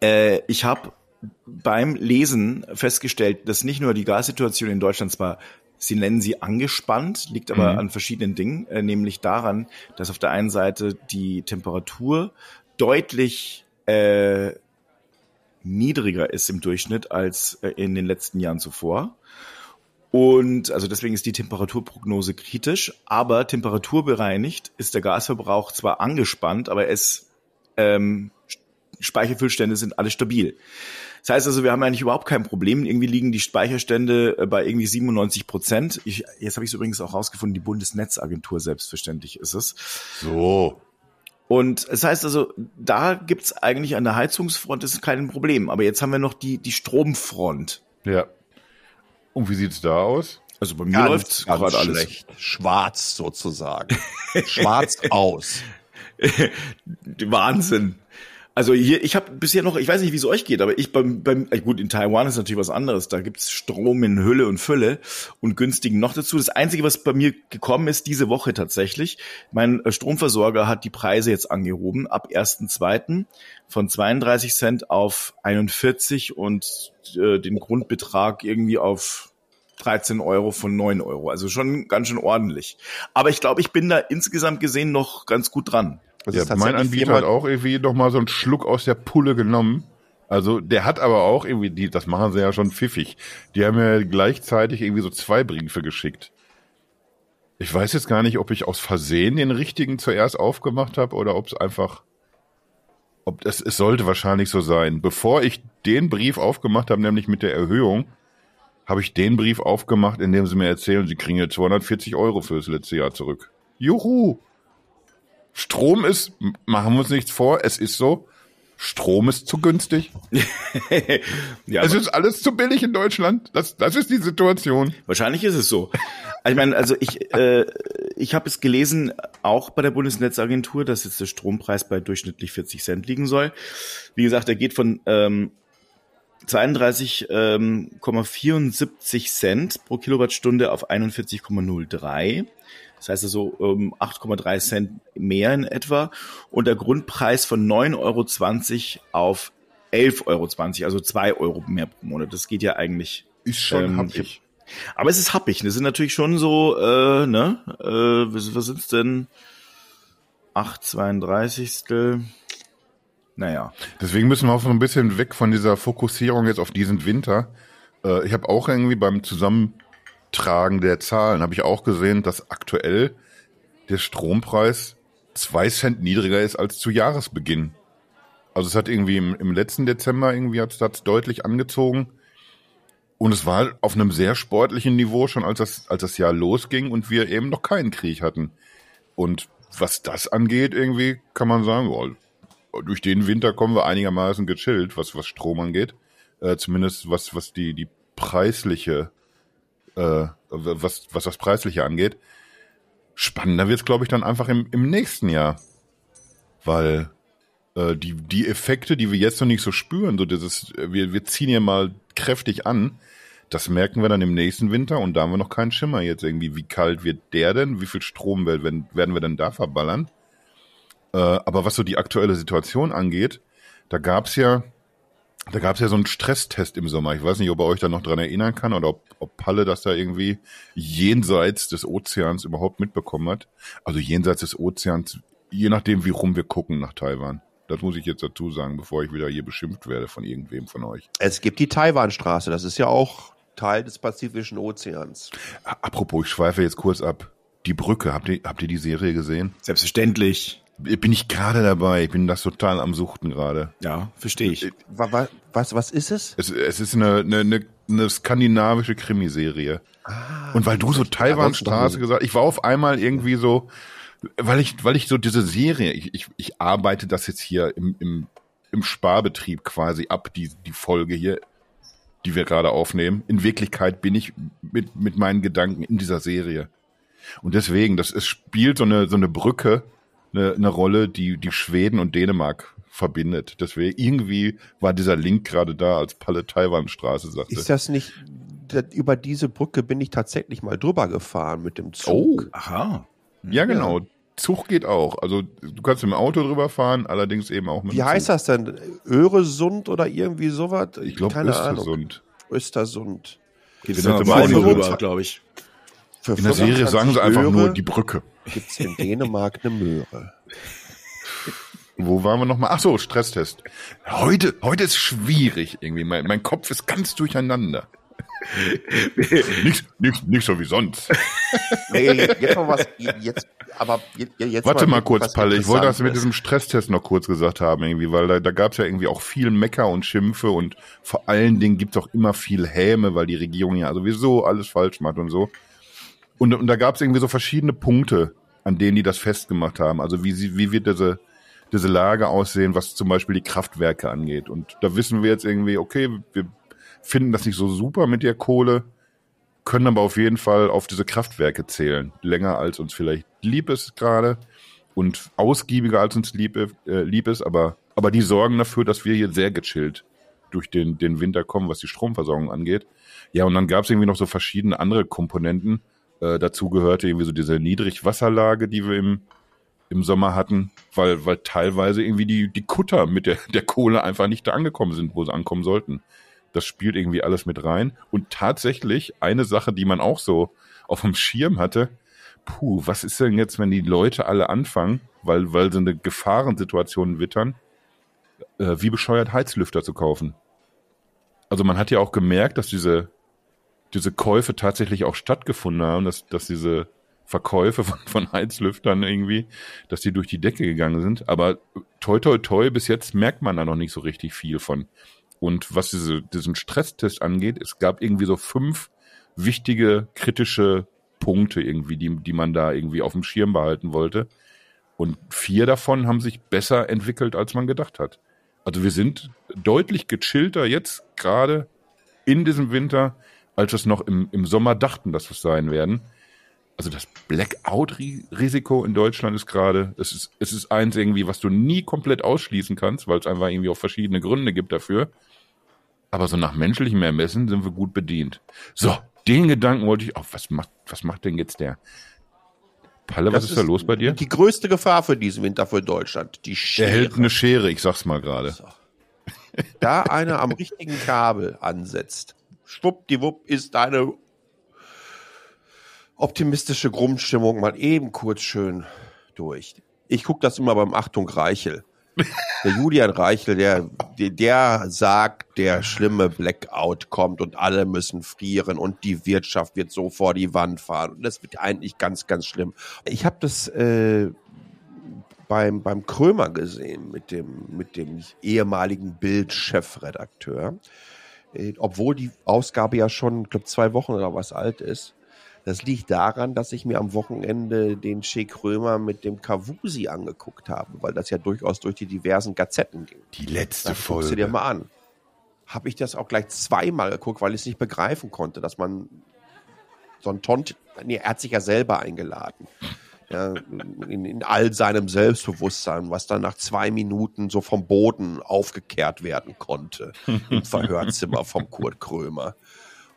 Äh, ich habe beim Lesen festgestellt, dass nicht nur die Gassituation in Deutschland zwar Sie nennen sie angespannt, liegt aber mhm. an verschiedenen Dingen, äh, nämlich daran, dass auf der einen Seite die Temperatur deutlich äh, niedriger ist im Durchschnitt als äh, in den letzten Jahren zuvor. Und also deswegen ist die Temperaturprognose kritisch, aber temperaturbereinigt ist der Gasverbrauch zwar angespannt, aber es ähm, Speicherfüllstände sind alle stabil. Das heißt also, wir haben eigentlich überhaupt kein Problem. Irgendwie liegen die Speicherstände äh, bei irgendwie 97 Prozent. Ich, jetzt habe ich es übrigens auch rausgefunden, die Bundesnetzagentur selbstverständlich ist es. So. Und es das heißt also, da gibt's eigentlich an der Heizungsfront ist kein Problem. Aber jetzt haben wir noch die, die Stromfront. Ja. Und wie sieht's da aus? Also bei mir ganz, läuft's gerade alles schlecht. Schwarz sozusagen. Schwarz aus. Wahnsinn. Also hier, ich habe bisher noch, ich weiß nicht, wie es euch geht, aber ich beim, beim äh, gut, in Taiwan ist natürlich was anderes. Da gibt's Strom in Hülle und Fülle und günstigen noch dazu. Das Einzige, was bei mir gekommen ist, diese Woche tatsächlich, mein äh, Stromversorger hat die Preise jetzt angehoben, ab 1.2. von 32 Cent auf 41 und äh, den Grundbetrag irgendwie auf 13 Euro von 9 Euro. Also schon ganz schön ordentlich. Aber ich glaube, ich bin da insgesamt gesehen noch ganz gut dran. Das ja, mein Anbieter hat auch irgendwie noch mal so einen Schluck aus der Pulle genommen. Also der hat aber auch irgendwie, die, das machen sie ja schon pfiffig. Die haben ja gleichzeitig irgendwie so zwei Briefe geschickt. Ich weiß jetzt gar nicht, ob ich aus Versehen den richtigen zuerst aufgemacht habe oder ob es einfach, ob es, es sollte wahrscheinlich so sein. Bevor ich den Brief aufgemacht habe, nämlich mit der Erhöhung, habe ich den Brief aufgemacht, in dem sie mir erzählen, sie kriegen jetzt 240 Euro fürs letzte Jahr zurück. Juhu! Strom ist, machen wir uns nichts vor, es ist so, Strom ist zu günstig. ja, es ist alles zu billig in Deutschland. Das, das ist die Situation. Wahrscheinlich ist es so. Ich meine, also ich, äh, ich habe es gelesen, auch bei der Bundesnetzagentur, dass jetzt der Strompreis bei durchschnittlich 40 Cent liegen soll. Wie gesagt, er geht von ähm, 32,74 ähm, Cent pro Kilowattstunde auf 41,03. Das heißt also ähm, 8,3 Cent mehr in etwa. Und der Grundpreis von 9,20 Euro auf 11,20 Euro, also 2 Euro mehr pro Monat. Das geht ja eigentlich. Ist schon ähm, happig. Aber es ist happig. Das sind natürlich schon so, äh, ne? Äh, was, was sind's denn? 8,32. Naja. Deswegen müssen wir auch so ein bisschen weg von dieser Fokussierung jetzt auf diesen Winter. Äh, ich habe auch irgendwie beim Zusammen Tragen der Zahlen habe ich auch gesehen, dass aktuell der Strompreis zwei Cent niedriger ist als zu Jahresbeginn. Also es hat irgendwie im, im letzten Dezember irgendwie hat es deutlich angezogen. Und es war auf einem sehr sportlichen Niveau schon, als das, als das Jahr losging und wir eben noch keinen Krieg hatten. Und was das angeht, irgendwie kann man sagen, oh, durch den Winter kommen wir einigermaßen gechillt, was, was Strom angeht. Äh, zumindest was, was die, die preisliche äh, was, was das Preisliche angeht. Spannender wird es, glaube ich, dann einfach im, im nächsten Jahr. Weil äh, die, die Effekte, die wir jetzt noch nicht so spüren, so dieses, wir, wir ziehen hier mal kräftig an, das merken wir dann im nächsten Winter und da haben wir noch keinen Schimmer jetzt irgendwie. Wie kalt wird der denn? Wie viel Strom werden, werden wir denn da verballern? Äh, aber was so die aktuelle Situation angeht, da gab's ja da gab es ja so einen Stresstest im Sommer. Ich weiß nicht, ob er euch da noch dran erinnern kann oder ob, ob Palle das da irgendwie jenseits des Ozeans überhaupt mitbekommen hat. Also jenseits des Ozeans, je nachdem, wie rum wir gucken nach Taiwan. Das muss ich jetzt dazu sagen, bevor ich wieder hier beschimpft werde von irgendwem von euch. Es gibt die Taiwanstraße, das ist ja auch Teil des Pazifischen Ozeans. Apropos, ich schweife jetzt kurz ab. Die Brücke, habt ihr, habt ihr die Serie gesehen? Selbstverständlich. Bin ich gerade dabei. Ich bin das total am Suchten gerade. Ja, verstehe ich. Was, was ist es? Es, es ist eine, eine, eine, eine skandinavische Krimiserie. Ah, und weil du so Taiwanstraße gesagt, ich war auf einmal irgendwie so, weil ich, weil ich so diese Serie, ich, ich, ich arbeite das jetzt hier im, im, im Sparbetrieb quasi ab, die, die Folge hier, die wir gerade aufnehmen. In Wirklichkeit bin ich mit, mit meinen Gedanken in dieser Serie. Und deswegen, das es spielt so eine, so eine Brücke, eine, eine Rolle, die, die Schweden und Dänemark verbindet. Deswegen, irgendwie war dieser Link gerade da, als Palle Taiwanstraße sagte. Ist das nicht, über diese Brücke bin ich tatsächlich mal drüber gefahren mit dem Zug. Oh, aha. Ja, genau. Ja. Zug geht auch. Also du kannst mit dem Auto drüber fahren, allerdings eben auch mit Wie heißt das denn? Öresund oder irgendwie sowas? Ich glaube Östersund. Ahnung. Östersund. Geht es rüber, glaube ich. Für in der Serie sagen sie einfach Möhre nur die Brücke. Gibt es in Dänemark eine Möhre. Wo waren wir nochmal? Ach so, Stresstest. Heute, heute ist schwierig irgendwie. Mein, mein Kopf ist ganz durcheinander. nicht, nicht, nicht so wie sonst. Nee, jetzt noch was, jetzt, aber jetzt Warte mal, mal kurz, Palle, ich wollte das mit diesem Stresstest noch kurz gesagt haben, irgendwie, weil da, da gab es ja irgendwie auch viel Mecker und Schimpfe und vor allen Dingen gibt es auch immer viel Häme, weil die Regierung ja sowieso alles falsch macht und so. Und, und da gab es irgendwie so verschiedene Punkte, an denen die das festgemacht haben. Also wie, sie, wie wird diese, diese Lage aussehen, was zum Beispiel die Kraftwerke angeht. Und da wissen wir jetzt irgendwie, okay, wir finden das nicht so super mit der Kohle, können aber auf jeden Fall auf diese Kraftwerke zählen. Länger als uns vielleicht lieb ist gerade und ausgiebiger als uns lieb, äh, lieb ist, aber, aber die sorgen dafür, dass wir hier sehr gechillt durch den, den Winter kommen, was die Stromversorgung angeht. Ja, und dann gab es irgendwie noch so verschiedene andere Komponenten, äh, dazu gehörte irgendwie so diese Niedrigwasserlage, die wir im, im Sommer hatten, weil, weil teilweise irgendwie die, die Kutter mit der, der Kohle einfach nicht da angekommen sind, wo sie ankommen sollten. Das spielt irgendwie alles mit rein. Und tatsächlich eine Sache, die man auch so auf dem Schirm hatte, puh, was ist denn jetzt, wenn die Leute alle anfangen, weil, weil sie eine Gefahrensituation wittern, äh, wie bescheuert Heizlüfter zu kaufen? Also man hat ja auch gemerkt, dass diese diese Käufe tatsächlich auch stattgefunden haben, dass, dass diese Verkäufe von, von Heizlüftern irgendwie, dass die durch die Decke gegangen sind. Aber toi toi toi, bis jetzt merkt man da noch nicht so richtig viel von. Und was diese, diesen Stresstest angeht, es gab irgendwie so fünf wichtige kritische Punkte irgendwie, die, die man da irgendwie auf dem Schirm behalten wollte. Und vier davon haben sich besser entwickelt, als man gedacht hat. Also wir sind deutlich gechillter jetzt gerade in diesem Winter als wir es noch im, im Sommer dachten, dass wir es sein werden. Also das Blackout-Risiko in Deutschland ist gerade, es ist, es ist eins irgendwie, was du nie komplett ausschließen kannst, weil es einfach irgendwie auch verschiedene Gründe gibt dafür. Aber so nach menschlichem Ermessen sind wir gut bedient. So, den Gedanken wollte ich auch, was macht, was macht denn jetzt der? Palle, was ist, ist da los bei dir? Die größte Gefahr für diesen Winter für Deutschland, die Schere. Er hält eine Schere, ich sag's mal gerade. So. Da einer am richtigen Kabel ansetzt, schwuppdiwupp ist deine optimistische Grundstimmung mal eben kurz schön durch. Ich gucke das immer beim Achtung Reichel. Der Julian Reichel, der, der sagt, der schlimme Blackout kommt und alle müssen frieren und die Wirtschaft wird so vor die Wand fahren. Und das wird eigentlich ganz, ganz schlimm. Ich habe das äh, beim, beim Krömer gesehen mit dem, mit dem ehemaligen Bild-Chefredakteur. Äh, obwohl die Ausgabe ja schon, ich glaube, zwei Wochen oder was alt ist. Das liegt daran, dass ich mir am Wochenende den Che Krömer mit dem Kavusi angeguckt habe, weil das ja durchaus durch die diversen Gazetten ging. Die letzte da Folge. Guck dir mal an. Habe ich das auch gleich zweimal geguckt, weil ich es nicht begreifen konnte, dass man so ein Tont, nee, er hat sich ja selber eingeladen ja, in, in all seinem Selbstbewusstsein, was dann nach zwei Minuten so vom Boden aufgekehrt werden konnte im Verhörzimmer vom Kurt Krömer.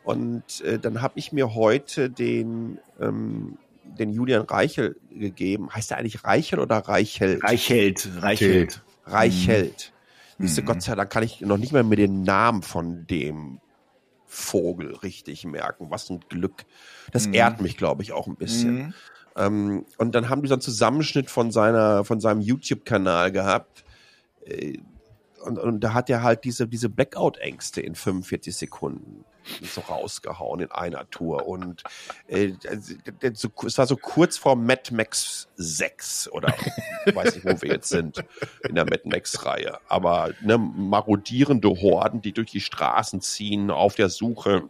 Und äh, dann habe ich mir heute den, ähm, den Julian Reichel gegeben. Heißt er eigentlich Reichel oder Reichelt? Reichelt, Reichelt. Reichelt. Mhm. Siehste, Gott sei Dank kann ich noch nicht mal mir den Namen von dem Vogel richtig merken. Was ein Glück. Das mhm. ehrt mich, glaube ich, auch ein bisschen. Mhm. Ähm, und dann haben die so einen Zusammenschnitt von seiner, von seinem YouTube-Kanal gehabt. Äh, und, und da hat er halt diese, diese Blackout-Ängste in 45 Sekunden so rausgehauen in einer Tour. Und äh, es war so kurz vor Mad Max 6 oder weiß nicht, wo wir jetzt sind in der Mad Max-Reihe. Aber ne, marodierende Horden, die durch die Straßen ziehen, auf der Suche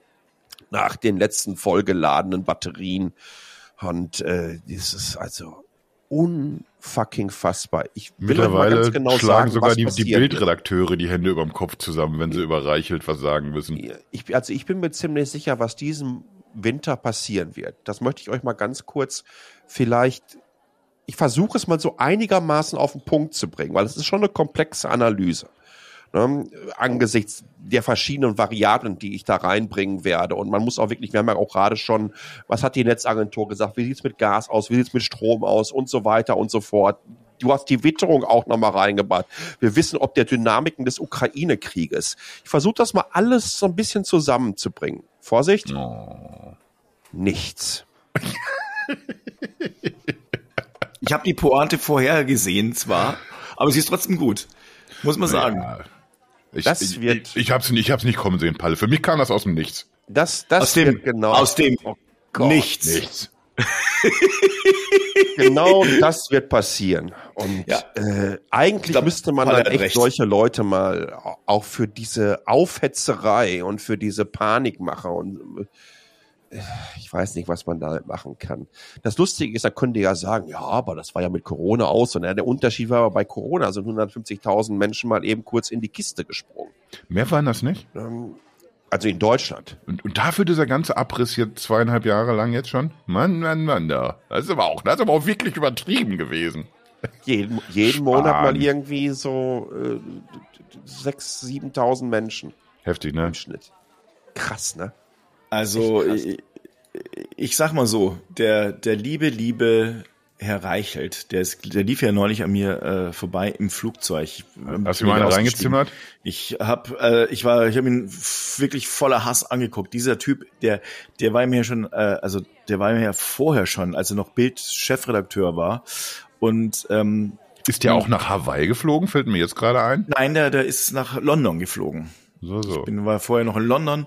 nach den letzten vollgeladenen Batterien. Und äh, dieses, also unfucking fassbar. Ich will Mittlerweile ganz genau schlagen sagen, sogar die, die Bildredakteure die Hände über dem Kopf zusammen, wenn sie über Reichelt was sagen müssen. Ich, also ich bin mir ziemlich sicher, was diesen Winter passieren wird. Das möchte ich euch mal ganz kurz vielleicht ich versuche es mal so einigermaßen auf den Punkt zu bringen, weil es ist schon eine komplexe Analyse ne, angesichts der verschiedenen Variablen, die ich da reinbringen werde. Und man muss auch wirklich, wir haben ja auch gerade schon, was hat die Netzagentur gesagt, wie sieht's mit Gas aus, wie sieht's mit Strom aus und so weiter und so fort. Du hast die Witterung auch nochmal reingebracht. Wir wissen, ob der Dynamiken des Ukraine-Krieges. Ich versuche das mal alles so ein bisschen zusammenzubringen. Vorsicht. Oh. Nichts. ich habe die Pointe vorher gesehen zwar, aber sie ist trotzdem gut. Muss man sagen. Ja. Ich, das wird ich, ich habe es ich hab's nicht kommen sehen, Palle. Für mich kam das aus dem Nichts. Das, das aus dem, genau. Aus dem oh Nichts. Nichts. genau das wird passieren. Und ja. äh, eigentlich glaub, müsste man dann echt recht. solche Leute mal auch für diese Aufhetzerei und für diese Panikmacher und ich weiß nicht, was man da machen kann. Das Lustige ist, da könnte ja sagen, ja, aber das war ja mit Corona aus. Und der Unterschied war aber bei Corona sind 150.000 Menschen mal eben kurz in die Kiste gesprungen. Mehr waren das nicht? Ähm, also in Deutschland. Und, und dafür dieser ganze Abriss hier zweieinhalb Jahre lang jetzt schon? Mann, Mann, Mann, da. Das ist aber auch, das ist aber auch wirklich übertrieben gewesen. Jeden, jeden Monat mal irgendwie so äh, 6.000, 7.000 Menschen. Heftig, ne? Im Schnitt. Krass, ne? Also ich, ich sag mal so, der, der liebe, liebe Herr Reichelt, der, ist, der lief ja neulich an mir äh, vorbei im Flugzeug. Hast du mal einen reingezimmert? Ich habe, äh, ich war, ich habe ihn wirklich voller Hass angeguckt. Dieser Typ, der, der war mir schon, äh, also der war mir ja vorher schon, als er noch Bild-Chefredakteur war. Und ähm, ist der auch nach Hawaii geflogen? Fällt mir jetzt gerade ein. Nein, der, der ist nach London geflogen. So, so. Ich bin, war vorher noch in London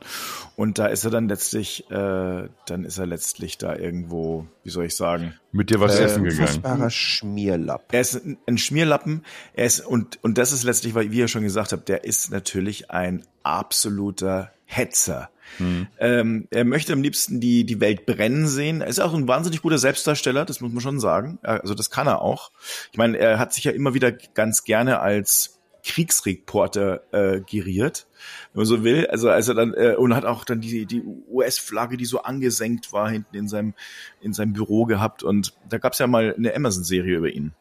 und da ist er dann letztlich, äh, dann ist er letztlich da irgendwo, wie soll ich sagen? Mit dir was äh, essen gegangen. Ein Schmierlappen. Er ist ein, ein Schmierlappen. Er ist, und, und das ist letztlich, weil, wie ihr schon gesagt habt, der ist natürlich ein absoluter Hetzer. Hm. Ähm, er möchte am liebsten die, die Welt brennen sehen. Er ist auch ein wahnsinnig guter Selbstdarsteller, das muss man schon sagen. Also das kann er auch. Ich meine, er hat sich ja immer wieder ganz gerne als Kriegsreporter äh, geriert, wenn man so will. Also als er dann äh, und hat auch dann die die US-Flagge, die so angesenkt war, hinten in seinem in seinem Büro gehabt. Und da gab es ja mal eine Amazon-Serie über ihn.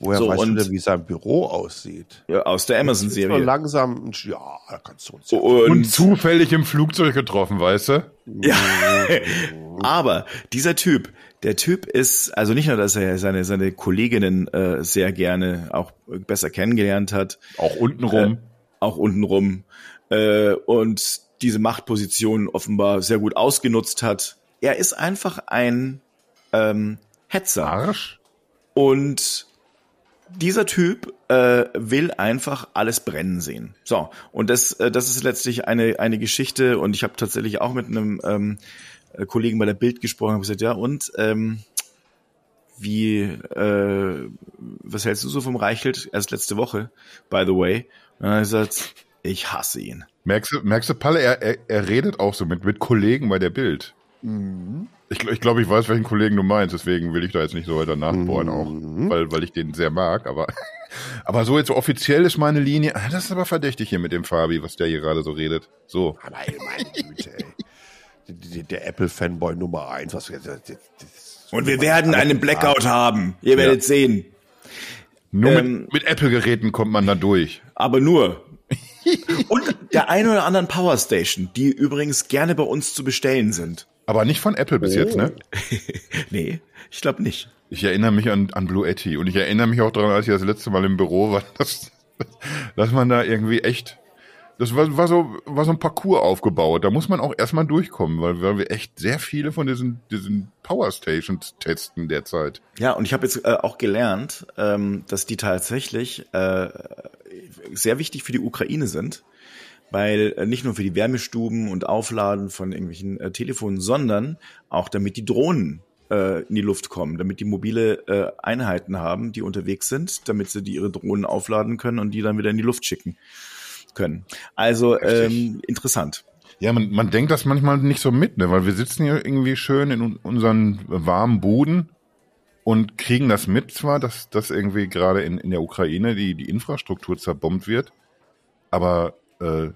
Woher so, weißt und, du denn, wie sein Büro aussieht? Ja, aus der Amazon-Serie. langsam, ja, da kannst du uns ja und, und zufällig im Flugzeug getroffen, weißt du? Ja, aber dieser Typ, der Typ ist, also nicht nur, dass er seine, seine Kolleginnen äh, sehr gerne auch besser kennengelernt hat. Auch untenrum. Äh, auch untenrum. Äh, und diese Machtposition offenbar sehr gut ausgenutzt hat. Er ist einfach ein ähm, Hetzer. Arsch. Und dieser Typ äh, will einfach alles brennen sehen. So, und das, äh, das ist letztlich eine, eine Geschichte und ich habe tatsächlich auch mit einem ähm, äh, Kollegen bei der Bild gesprochen und gesagt, ja, und ähm, wie, äh, was hältst du so vom Reichelt? Erst letzte Woche, by the way. Und dann hat er gesagt, ich hasse ihn. Merkst du, merkst du Palle, er, er, er redet auch so mit, mit Kollegen bei der Bild. Mhm. Ich, ich glaube, ich weiß, welchen Kollegen du meinst, deswegen will ich da jetzt nicht so weiter nachbohren mhm. auch, weil, weil ich den sehr mag, aber, aber so jetzt so offiziell ist meine Linie, ah, das ist aber verdächtig hier mit dem Fabi, was der hier gerade so redet. So. Aber ey, meine Güte, ey der Apple-Fanboy Nummer eins. Was, das, das und wir werden einen Blackout haben. Ihr werdet ja. sehen. Nur ähm, mit, mit Apple-Geräten kommt man da durch. Aber nur. und der ein oder anderen Powerstation, die übrigens gerne bei uns zu bestellen sind. Aber nicht von Apple bis oh. jetzt, ne? nee, ich glaube nicht. Ich erinnere mich an, an Blue Etty und ich erinnere mich auch daran, als ich das letzte Mal im Büro war, dass, dass man da irgendwie echt das war, war so, war so ein Parcours aufgebaut. Da muss man auch erstmal durchkommen, weil, weil wir echt sehr viele von diesen, diesen Power Stations testen derzeit. Ja, und ich habe jetzt äh, auch gelernt, ähm, dass die tatsächlich äh, sehr wichtig für die Ukraine sind, weil äh, nicht nur für die Wärmestuben und Aufladen von irgendwelchen äh, Telefonen, sondern auch damit die Drohnen äh, in die Luft kommen, damit die mobile äh, Einheiten haben, die unterwegs sind, damit sie die ihre Drohnen aufladen können und die dann wieder in die Luft schicken können. Also ähm, interessant. Ja, man, man denkt das manchmal nicht so mit, ne? weil wir sitzen hier irgendwie schön in unseren warmen Buden und kriegen das mit zwar, dass, dass irgendwie gerade in, in der Ukraine die, die Infrastruktur zerbombt wird, aber äh,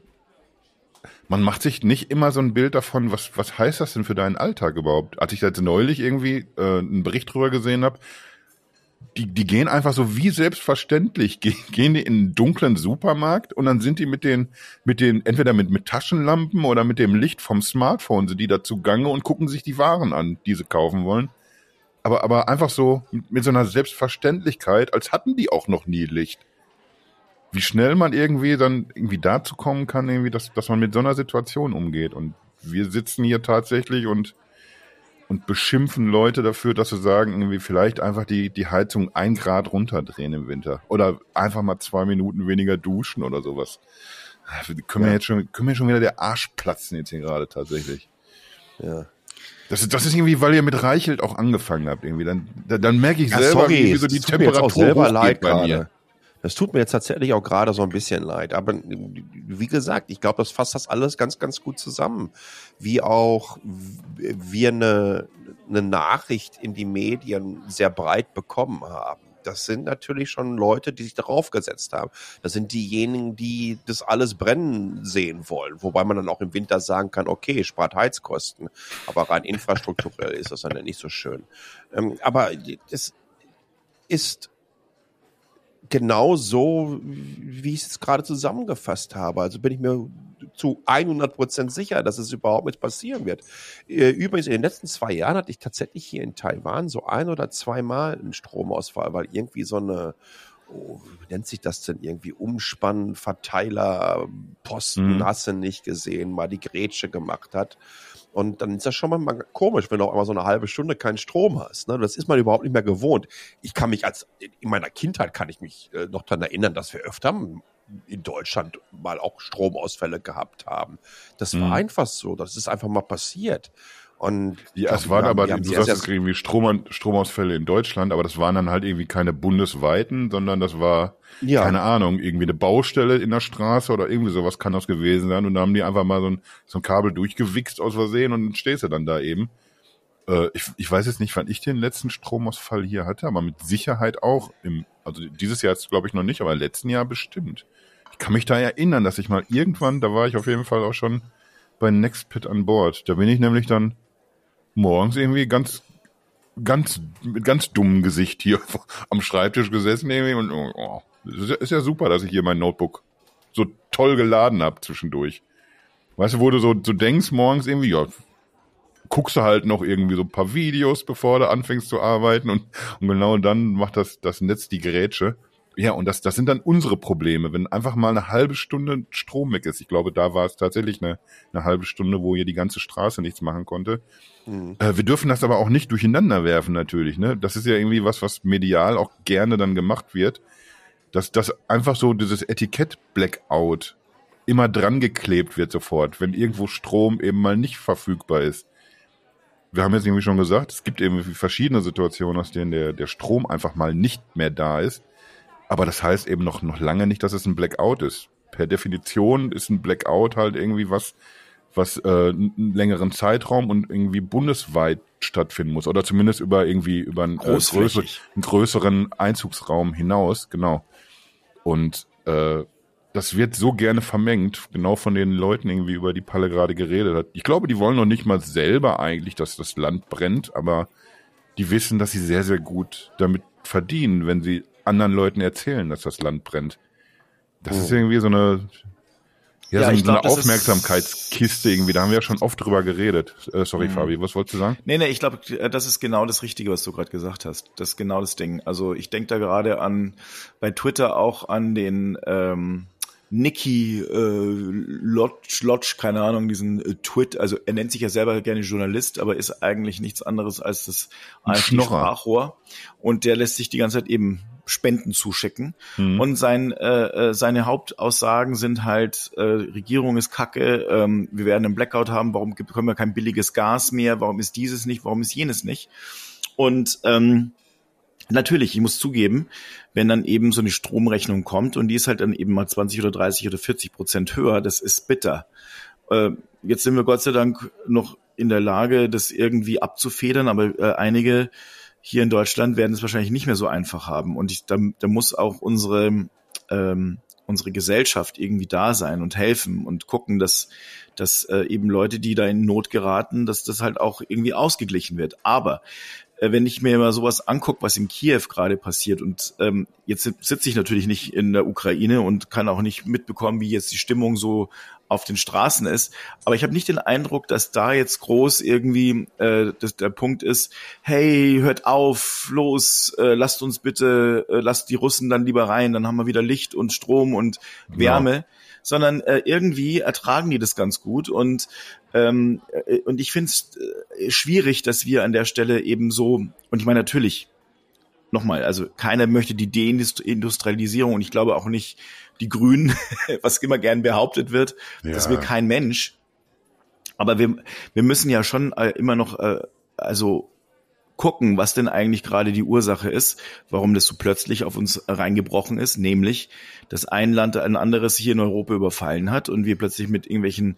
man macht sich nicht immer so ein Bild davon, was, was heißt das denn für deinen Alltag überhaupt? Als ich jetzt neulich irgendwie äh, einen Bericht drüber gesehen habe, die, die gehen einfach so wie selbstverständlich, gehen, gehen die in einen dunklen Supermarkt und dann sind die mit den, mit den, entweder mit, mit Taschenlampen oder mit dem Licht vom Smartphone sind die dazu gange und gucken sich die Waren an, die sie kaufen wollen. Aber, aber einfach so mit so einer Selbstverständlichkeit, als hatten die auch noch nie Licht. Wie schnell man irgendwie dann irgendwie dazu kommen kann, irgendwie, dass, dass man mit so einer Situation umgeht. Und wir sitzen hier tatsächlich und und beschimpfen Leute dafür, dass sie sagen, irgendwie vielleicht einfach die, die Heizung ein Grad runterdrehen im Winter. Oder einfach mal zwei Minuten weniger duschen oder sowas. Können ja. wir jetzt schon, können wir schon wieder der Arsch platzen jetzt hier gerade tatsächlich. Ja. Das ist, das ist irgendwie, weil ihr mit Reichelt auch angefangen habt irgendwie. Dann, dann, dann merke ich ja, selber, sorry, wie so die Temperatur selber leid bei mir. Das tut mir jetzt tatsächlich auch gerade so ein bisschen leid. Aber wie gesagt, ich glaube, das fasst das alles ganz, ganz gut zusammen. Wie auch wir eine, eine Nachricht in die Medien sehr breit bekommen haben das sind natürlich schon Leute, die sich darauf gesetzt haben. Das sind diejenigen, die das alles brennen sehen wollen. Wobei man dann auch im Winter sagen kann, okay, spart Heizkosten. Aber rein infrastrukturell ist das dann nicht so schön. Ähm, aber es ist genau so, wie ich es gerade zusammengefasst habe. Also bin ich mir zu 100 Prozent sicher, dass es überhaupt nicht passieren wird. Äh, übrigens, in den letzten zwei Jahren hatte ich tatsächlich hier in Taiwan so ein oder zweimal einen Stromausfall, weil irgendwie so eine, oh, wie nennt sich das denn irgendwie, Umspann, Verteiler, Posten, mhm. hast du nicht gesehen, mal die Grätsche gemacht hat. Und dann ist das schon mal komisch, wenn du auch einmal so eine halbe Stunde keinen Strom hast. Ne? Das ist man überhaupt nicht mehr gewohnt. Ich kann mich als, in meiner Kindheit kann ich mich äh, noch daran erinnern, dass wir öfter in Deutschland mal auch Stromausfälle gehabt haben. Das mhm. war einfach so. Das ist einfach mal passiert. Und ja, es waren aber, du sagst jetzt irgendwie Strom, Stromausfälle in Deutschland, aber das waren dann halt irgendwie keine bundesweiten, sondern das war, ja. keine Ahnung, irgendwie eine Baustelle in der Straße oder irgendwie sowas kann das gewesen sein. Und da haben die einfach mal so ein, so ein Kabel durchgewichst aus Versehen und dann stehst du dann da eben. Äh, ich, ich weiß jetzt nicht, wann ich den letzten Stromausfall hier hatte, aber mit Sicherheit auch im, also dieses Jahr jetzt glaube ich noch nicht, aber im letzten Jahr bestimmt. Ich kann mich da erinnern, dass ich mal irgendwann, da war ich auf jeden Fall auch schon bei Nextpit an Bord. Da bin ich nämlich dann morgens irgendwie ganz, ganz, mit ganz dummem Gesicht hier am Schreibtisch gesessen irgendwie und oh, ist ja super, dass ich hier mein Notebook so toll geladen habe zwischendurch. Weißt du, wo du so, so denkst morgens irgendwie, ja, guckst du halt noch irgendwie so ein paar Videos, bevor du anfängst zu arbeiten und, und genau dann macht das, das Netz die Gerätsche. Ja, und das, das sind dann unsere Probleme, wenn einfach mal eine halbe Stunde Strom weg ist. Ich glaube, da war es tatsächlich eine, eine halbe Stunde, wo hier die ganze Straße nichts machen konnte. Mhm. Äh, wir dürfen das aber auch nicht durcheinander werfen, natürlich. Ne? Das ist ja irgendwie was, was medial auch gerne dann gemacht wird. Dass das einfach so dieses Etikett Blackout immer dran geklebt wird sofort, wenn irgendwo Strom eben mal nicht verfügbar ist. Wir haben jetzt irgendwie schon gesagt, es gibt eben verschiedene Situationen, aus denen der, der Strom einfach mal nicht mehr da ist. Aber das heißt eben noch, noch lange nicht, dass es ein Blackout ist. Per Definition ist ein Blackout halt irgendwie was, was äh, einen längeren Zeitraum und irgendwie bundesweit stattfinden muss. Oder zumindest über irgendwie über einen, äh, größer, einen größeren Einzugsraum hinaus, genau. Und äh, das wird so gerne vermengt, genau von den Leuten irgendwie über die Palle gerade geredet hat. Ich glaube, die wollen noch nicht mal selber eigentlich, dass das Land brennt, aber die wissen, dass sie sehr, sehr gut damit verdienen, wenn sie anderen Leuten erzählen, dass das Land brennt. Das oh. ist irgendwie so eine, ja, ja so, so glaub, eine Aufmerksamkeitskiste irgendwie. Da haben wir ja schon oft drüber geredet. Äh, sorry, mhm. Fabi, was wolltest du sagen? Nee, nee, ich glaube, das ist genau das Richtige, was du gerade gesagt hast. Das ist genau das Ding. Also ich denke da gerade an, bei Twitter auch an den, ähm, Nicky äh, Lodge, Lodge, keine Ahnung, diesen äh, Twit, also er nennt sich ja selber gerne Journalist, aber ist eigentlich nichts anderes als das AfD-Sprachrohr. Und der lässt sich die ganze Zeit eben Spenden zuschicken. Mhm. Und sein, äh, äh, seine Hauptaussagen sind halt, äh, Regierung ist kacke, ähm, wir werden einen Blackout haben, warum bekommen wir kein billiges Gas mehr, warum ist dieses nicht, warum ist jenes nicht. Und ähm, Natürlich, ich muss zugeben, wenn dann eben so eine Stromrechnung kommt und die ist halt dann eben mal 20 oder 30 oder 40 Prozent höher, das ist bitter. Äh, jetzt sind wir Gott sei Dank noch in der Lage, das irgendwie abzufedern, aber äh, einige hier in Deutschland werden es wahrscheinlich nicht mehr so einfach haben. Und ich, da, da muss auch unsere, ähm, unsere Gesellschaft irgendwie da sein und helfen und gucken, dass, dass äh, eben Leute, die da in Not geraten, dass das halt auch irgendwie ausgeglichen wird. Aber äh, wenn ich mir mal sowas angucke, was in Kiew gerade passiert und ähm, jetzt sitze ich natürlich nicht in der Ukraine und kann auch nicht mitbekommen, wie jetzt die Stimmung so auf den Straßen ist, aber ich habe nicht den Eindruck, dass da jetzt groß irgendwie äh, das, der Punkt ist, hey, hört auf, los, äh, lasst uns bitte, äh, lasst die Russen dann lieber rein, dann haben wir wieder Licht und Strom und Wärme. Ja sondern äh, irgendwie ertragen die das ganz gut und ähm, äh, und ich finde es äh, schwierig, dass wir an der Stelle eben so und ich meine natürlich nochmal, also keiner möchte die Deindustrialisierung und ich glaube auch nicht die Grünen, was immer gern behauptet wird, ja. das will kein Mensch. Aber wir, wir müssen ja schon äh, immer noch, äh, also gucken, was denn eigentlich gerade die Ursache ist, warum das so plötzlich auf uns reingebrochen ist, nämlich, dass ein Land ein anderes hier in Europa überfallen hat und wir plötzlich mit irgendwelchen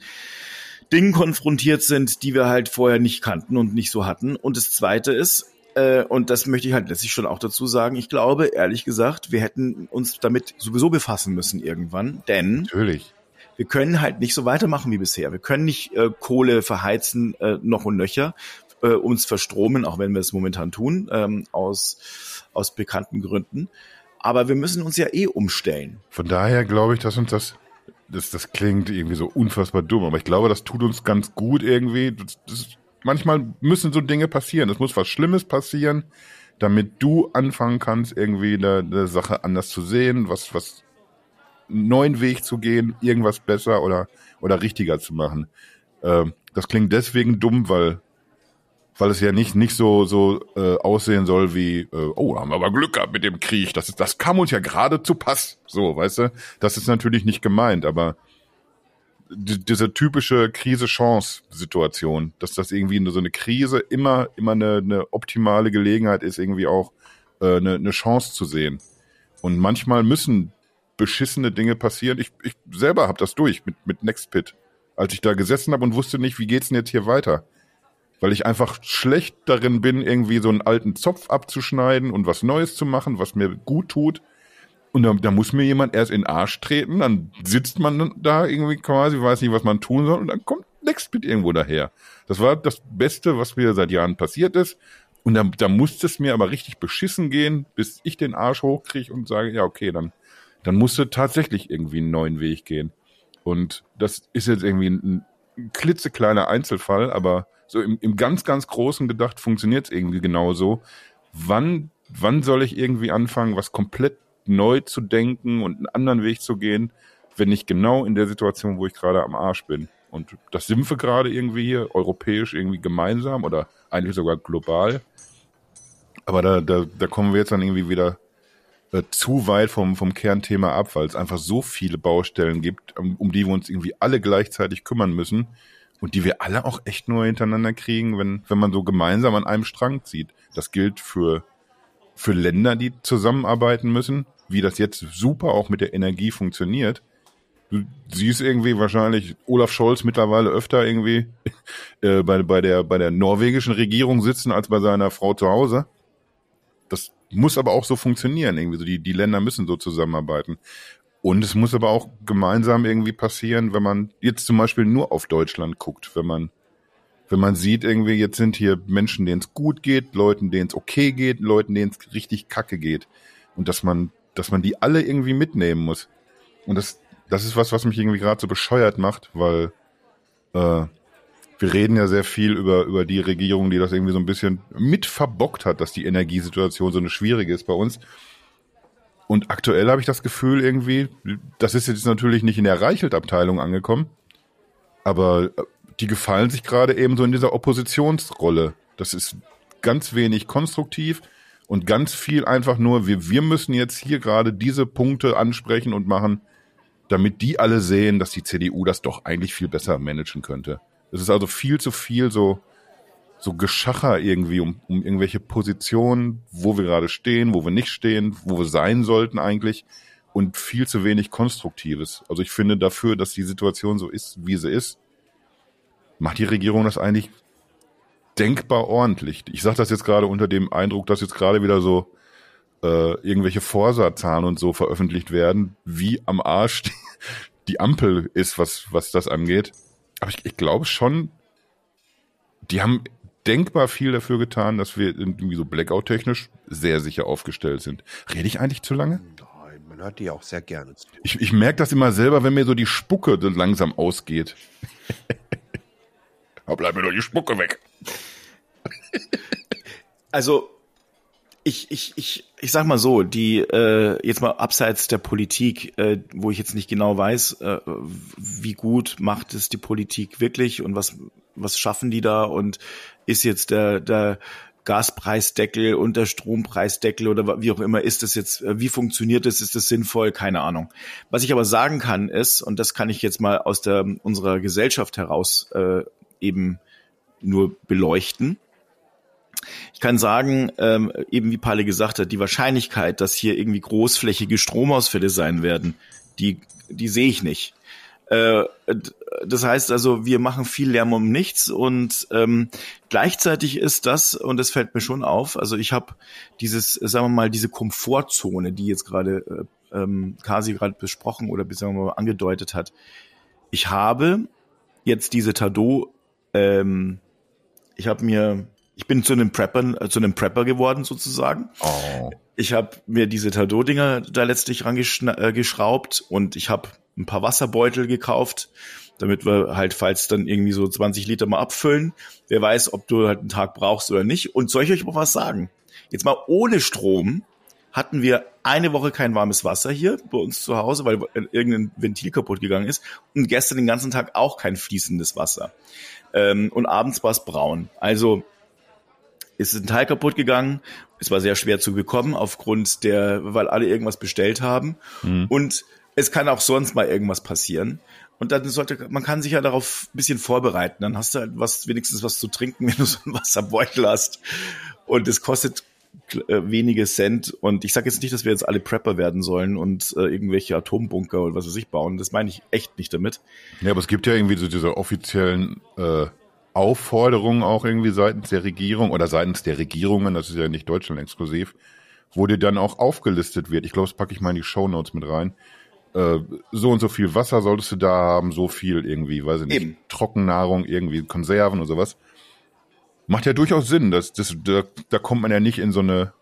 Dingen konfrontiert sind, die wir halt vorher nicht kannten und nicht so hatten. Und das Zweite ist, äh, und das möchte ich halt letztlich schon auch dazu sagen, ich glaube, ehrlich gesagt, wir hätten uns damit sowieso befassen müssen irgendwann, denn Natürlich. wir können halt nicht so weitermachen wie bisher. Wir können nicht äh, Kohle verheizen äh, noch und nöcher äh, uns verstromen, auch wenn wir es momentan tun, ähm, aus, aus bekannten Gründen. Aber wir müssen uns ja eh umstellen. Von daher glaube ich, dass uns das, das, das klingt irgendwie so unfassbar dumm, aber ich glaube, das tut uns ganz gut irgendwie. Das, das, manchmal müssen so Dinge passieren. Es muss was Schlimmes passieren, damit du anfangen kannst, irgendwie eine, eine Sache anders zu sehen, was, was neuen Weg zu gehen, irgendwas besser oder, oder richtiger zu machen. Ähm, das klingt deswegen dumm, weil weil es ja nicht nicht so so äh, aussehen soll wie äh, oh haben wir aber Glück gehabt mit dem Krieg das ist das kam uns ja gerade zu Pass so weißt du das ist natürlich nicht gemeint aber diese typische Krise-Chance-Situation, dass das irgendwie so eine Krise immer immer eine, eine optimale Gelegenheit ist, irgendwie auch äh, eine, eine Chance zu sehen. Und manchmal müssen beschissene Dinge passieren. Ich, ich selber habe das durch mit mit Nextpit, als ich da gesessen habe und wusste nicht, wie geht's denn jetzt hier weiter weil ich einfach schlecht darin bin, irgendwie so einen alten Zopf abzuschneiden und was Neues zu machen, was mir gut tut. Und da, da muss mir jemand erst in den Arsch treten, dann sitzt man da irgendwie quasi, weiß nicht, was man tun soll, und dann kommt Nextbit irgendwo daher. Das war das Beste, was mir seit Jahren passiert ist. Und da, da musste es mir aber richtig beschissen gehen, bis ich den Arsch hochkriege und sage, ja, okay, dann, dann musste tatsächlich irgendwie einen neuen Weg gehen. Und das ist jetzt irgendwie ein, ein klitzekleiner Einzelfall, aber so im, im ganz, ganz Großen gedacht funktioniert es irgendwie genauso. Wann, wann soll ich irgendwie anfangen, was komplett neu zu denken und einen anderen Weg zu gehen, wenn ich genau in der Situation, wo ich gerade am Arsch bin? Und das sind wir gerade irgendwie hier, europäisch irgendwie gemeinsam oder eigentlich sogar global. Aber da, da, da kommen wir jetzt dann irgendwie wieder äh, zu weit vom, vom Kernthema ab, weil es einfach so viele Baustellen gibt, um, um die wir uns irgendwie alle gleichzeitig kümmern müssen und die wir alle auch echt nur hintereinander kriegen, wenn, wenn man so gemeinsam an einem Strang zieht. Das gilt für, für Länder, die zusammenarbeiten müssen, wie das jetzt super auch mit der Energie funktioniert. Du siehst irgendwie wahrscheinlich Olaf Scholz mittlerweile öfter irgendwie äh, bei, bei, der, bei der norwegischen Regierung sitzen als bei seiner Frau zu Hause. Das muss aber auch so funktionieren, irgendwie so. Die, die Länder müssen so zusammenarbeiten. Und es muss aber auch gemeinsam irgendwie passieren, wenn man jetzt zum Beispiel nur auf Deutschland guckt, wenn man, wenn man sieht, irgendwie, jetzt sind hier Menschen, denen es gut geht, Leuten, denen es okay geht, Leuten, denen es richtig kacke geht. Und dass man, dass man die alle irgendwie mitnehmen muss. Und das, das ist was, was mich irgendwie gerade so bescheuert macht, weil äh, wir reden ja sehr viel über, über die Regierung, die das irgendwie so ein bisschen mit verbockt hat, dass die Energiesituation so eine schwierige ist bei uns. Und aktuell habe ich das Gefühl irgendwie, das ist jetzt natürlich nicht in der Reichelt-Abteilung angekommen, aber äh, die gefallen sich gerade eben so in dieser Oppositionsrolle. Das ist ganz wenig konstruktiv und ganz viel einfach nur, wir, wir müssen jetzt hier gerade diese Punkte ansprechen und machen, damit die alle sehen, dass die CDU das doch eigentlich viel besser managen könnte. Es ist also viel zu viel so, so Geschacher irgendwie um, um irgendwelche Positionen, wo wir gerade stehen, wo wir nicht stehen, wo wir sein sollten eigentlich und viel zu wenig Konstruktives. Also ich finde dafür, dass die Situation so ist, wie sie ist, macht die Regierung das eigentlich denkbar ordentlich. Ich sage das jetzt gerade unter dem Eindruck, dass jetzt gerade wieder so äh, irgendwelche Vorsatzzahlen und so veröffentlicht werden, wie am Arsch die, die Ampel ist, was, was das angeht. Aber ich, ich glaube schon, die haben denkbar viel dafür getan, dass wir irgendwie so Blackout-technisch sehr sicher aufgestellt sind. Rede ich eigentlich zu lange? Nein, man hat die auch sehr gerne. Ich, ich merke das immer selber, wenn mir so die Spucke langsam ausgeht. da bleibt mir doch die Spucke weg. Also ich, ich, ich, ich sag mal so, die äh, jetzt mal abseits der Politik, äh, wo ich jetzt nicht genau weiß, äh, wie gut macht es die Politik wirklich und was, was schaffen die da und ist jetzt der, der Gaspreisdeckel und der Strompreisdeckel oder wie auch immer ist das jetzt, äh, wie funktioniert das, ist das sinnvoll, keine Ahnung. Was ich aber sagen kann ist, und das kann ich jetzt mal aus der unserer Gesellschaft heraus äh, eben nur beleuchten, ich kann sagen, ähm, eben wie Palle gesagt hat, die Wahrscheinlichkeit, dass hier irgendwie großflächige Stromausfälle sein werden, die, die sehe ich nicht. Äh, das heißt also, wir machen viel Lärm um nichts und ähm, gleichzeitig ist das, und das fällt mir schon auf, also ich habe dieses, sagen wir mal, diese Komfortzone, die jetzt gerade äh, ähm, Kasi gerade besprochen oder sagen wir mal angedeutet hat. Ich habe jetzt diese Tado, ähm, ich habe mir ich bin zu einem Prepper, äh, zu einem Prepper geworden sozusagen. Oh. Ich habe mir diese Tado-Dinger da letztlich rangeschraubt äh, und ich habe ein paar Wasserbeutel gekauft, damit wir halt, falls dann irgendwie so 20 Liter mal abfüllen. Wer weiß, ob du halt einen Tag brauchst oder nicht. Und soll ich euch mal was sagen? Jetzt mal ohne Strom hatten wir eine Woche kein warmes Wasser hier bei uns zu Hause, weil irgendein Ventil kaputt gegangen ist. Und gestern den ganzen Tag auch kein fließendes Wasser. Ähm, und abends war es braun. Also ist ein Teil kaputt gegangen. Es war sehr schwer zu bekommen aufgrund der, weil alle irgendwas bestellt haben. Mhm. Und es kann auch sonst mal irgendwas passieren. Und dann sollte, man kann sich ja darauf ein bisschen vorbereiten. Dann hast du halt was, wenigstens was zu trinken, wenn du so einen Wasserbeutel hast. Und es kostet äh, wenige Cent. Und ich sage jetzt nicht, dass wir jetzt alle Prepper werden sollen und äh, irgendwelche Atombunker oder was weiß ich bauen. Das meine ich echt nicht damit. Ja, aber es gibt ja irgendwie so diese offiziellen äh, Aufforderungen auch irgendwie seitens der Regierung oder seitens der Regierungen, das ist ja nicht Deutschland exklusiv, wo dir dann auch aufgelistet wird. Ich glaube, das packe ich mal in die Show Notes mit rein. Äh, so und so viel Wasser solltest du da haben, so viel irgendwie, weiß ich nicht, Eben. Trockennahrung, irgendwie Konserven und sowas. Macht ja durchaus Sinn. Das, das, da, da kommt man ja nicht in so eine,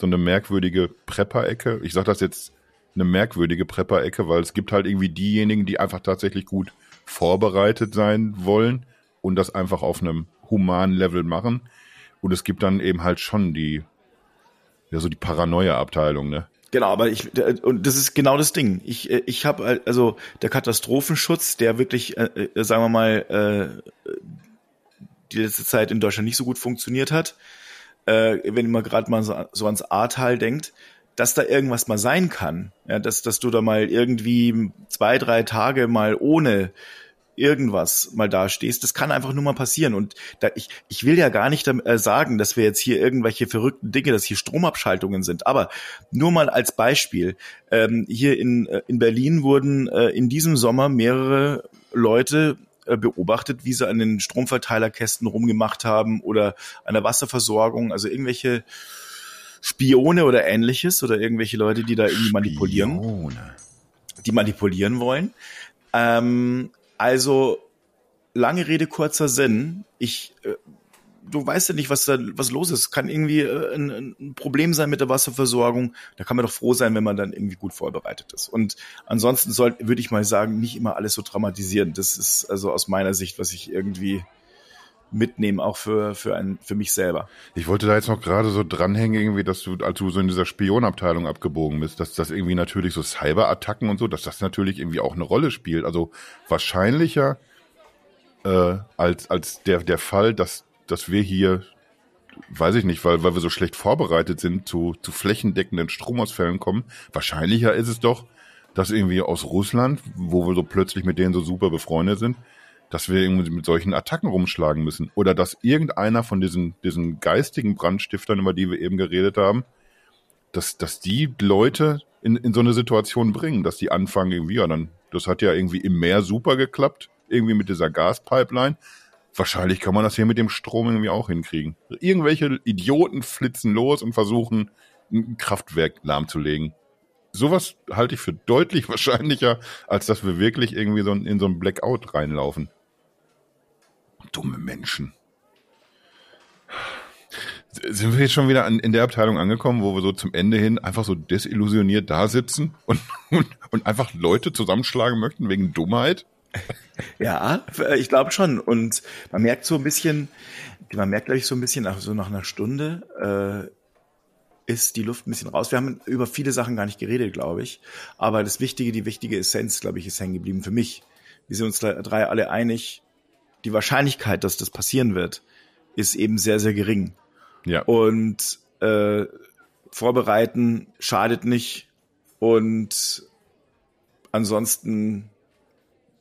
so eine merkwürdige Prepper-Ecke. Ich sage das jetzt eine merkwürdige Prepper-Ecke, weil es gibt halt irgendwie diejenigen, die einfach tatsächlich gut vorbereitet sein wollen und das einfach auf einem humanen Level machen. Und es gibt dann eben halt schon die, ja, so die Paranoia-Abteilung, ne? Genau, aber ich und das ist genau das Ding. Ich ich habe also der Katastrophenschutz, der wirklich äh, äh, sagen wir mal äh, die letzte Zeit in Deutschland nicht so gut funktioniert hat. Äh, wenn man gerade mal so, so ans Ahrtal denkt, dass da irgendwas mal sein kann, ja, dass dass du da mal irgendwie zwei drei Tage mal ohne irgendwas mal dastehst. Das kann einfach nur mal passieren. Und da, ich, ich will ja gar nicht äh, sagen, dass wir jetzt hier irgendwelche verrückten Dinge, dass hier Stromabschaltungen sind. Aber nur mal als Beispiel. Ähm, hier in, äh, in Berlin wurden äh, in diesem Sommer mehrere Leute äh, beobachtet, wie sie an den Stromverteilerkästen rumgemacht haben oder an der Wasserversorgung. Also irgendwelche Spione oder ähnliches oder irgendwelche Leute, die da irgendwie manipulieren. Spione. Die manipulieren wollen. Ähm, also, lange Rede, kurzer Sinn. Ich, äh, du weißt ja nicht, was da, was los ist. Kann irgendwie äh, ein, ein, Problem sein mit der Wasserversorgung. Da kann man doch froh sein, wenn man dann irgendwie gut vorbereitet ist. Und ansonsten soll, würde ich mal sagen, nicht immer alles so dramatisieren. Das ist also aus meiner Sicht, was ich irgendwie mitnehmen, auch für, für, ein, für mich selber. Ich wollte da jetzt noch gerade so dranhängen, irgendwie, dass du, als du so in dieser Spionabteilung abgebogen bist, dass das irgendwie natürlich so Cyberattacken und so, dass das natürlich irgendwie auch eine Rolle spielt. Also wahrscheinlicher äh, als, als der, der Fall, dass, dass wir hier, weiß ich nicht, weil, weil wir so schlecht vorbereitet sind, zu, zu flächendeckenden Stromausfällen kommen. Wahrscheinlicher ist es doch, dass irgendwie aus Russland, wo wir so plötzlich mit denen so super befreundet sind, dass wir irgendwie mit solchen Attacken rumschlagen müssen. Oder dass irgendeiner von diesen, diesen geistigen Brandstiftern, über die wir eben geredet haben, dass, dass die Leute in, in so eine Situation bringen, dass die anfangen irgendwie, ja, dann, das hat ja irgendwie im Meer super geklappt, irgendwie mit dieser Gaspipeline. Wahrscheinlich kann man das hier mit dem Strom irgendwie auch hinkriegen. Irgendwelche Idioten flitzen los und versuchen, ein Kraftwerk lahmzulegen sowas halte ich für deutlich wahrscheinlicher, als dass wir wirklich irgendwie so in so ein Blackout reinlaufen. Dumme Menschen. Sind wir jetzt schon wieder in der Abteilung angekommen, wo wir so zum Ende hin einfach so desillusioniert da sitzen und, und, und einfach Leute zusammenschlagen möchten wegen Dummheit? Ja, ich glaube schon. Und man merkt so ein bisschen, man merkt, glaube ich, so ein bisschen, nach, so nach einer Stunde, äh, ist die Luft ein bisschen raus. Wir haben über viele Sachen gar nicht geredet, glaube ich. Aber das Wichtige, die wichtige Essenz, glaube ich, ist hängen geblieben für mich. Wir sind uns drei alle einig. Die Wahrscheinlichkeit, dass das passieren wird, ist eben sehr, sehr gering. Ja. Und äh, vorbereiten schadet nicht. Und ansonsten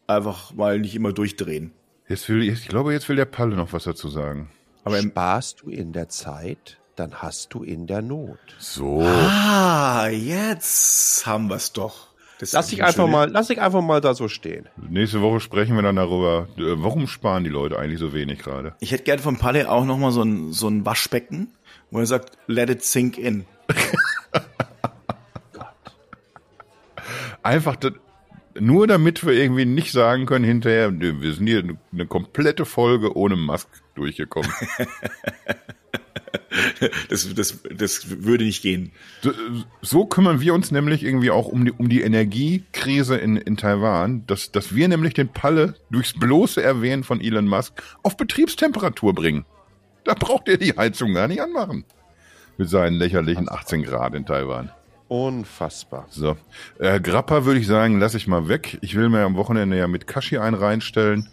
einfach mal nicht immer durchdrehen. Jetzt will, ich glaube, jetzt will der Palle noch was dazu sagen. Aber sparst du in der Zeit dann hast du in der Not. So. Ah, jetzt haben wir es doch. Das lass ich einfach mal, lass ich einfach mal da so stehen. Nächste Woche sprechen wir dann darüber, äh, warum sparen die Leute eigentlich so wenig gerade? Ich hätte gerne von Palle auch noch mal so ein, so ein Waschbecken, wo er sagt, let it sink in. einfach das, nur damit wir irgendwie nicht sagen können hinterher, wir sind hier eine komplette Folge ohne Mask durchgekommen. das, das, das würde nicht gehen. So kümmern wir uns nämlich irgendwie auch um die, um die Energiekrise in, in Taiwan, dass, dass wir nämlich den Palle durchs bloße Erwähnen von Elon Musk auf Betriebstemperatur bringen. Da braucht er die Heizung gar nicht anmachen. Mit seinen lächerlichen 18 Grad in Taiwan. Unfassbar. So. Äh, Grappa würde ich sagen, lasse ich mal weg. Ich will mir am Wochenende ja mit Kashi einen reinstellen.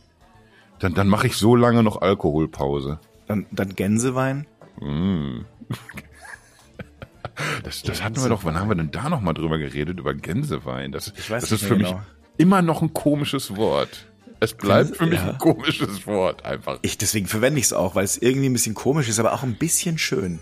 Dann, dann mache ich so lange noch Alkoholpause. Dann, dann Gänsewein? Mm. Das, das hatten wir doch, wann haben wir denn da nochmal drüber geredet, über Gänsewein? Das, ich weiß das ist für genau. mich immer noch ein komisches Wort. Es bleibt für mich ja. ein komisches Wort, einfach. Ich, deswegen verwende ich es auch, weil es irgendwie ein bisschen komisch ist, aber auch ein bisschen schön.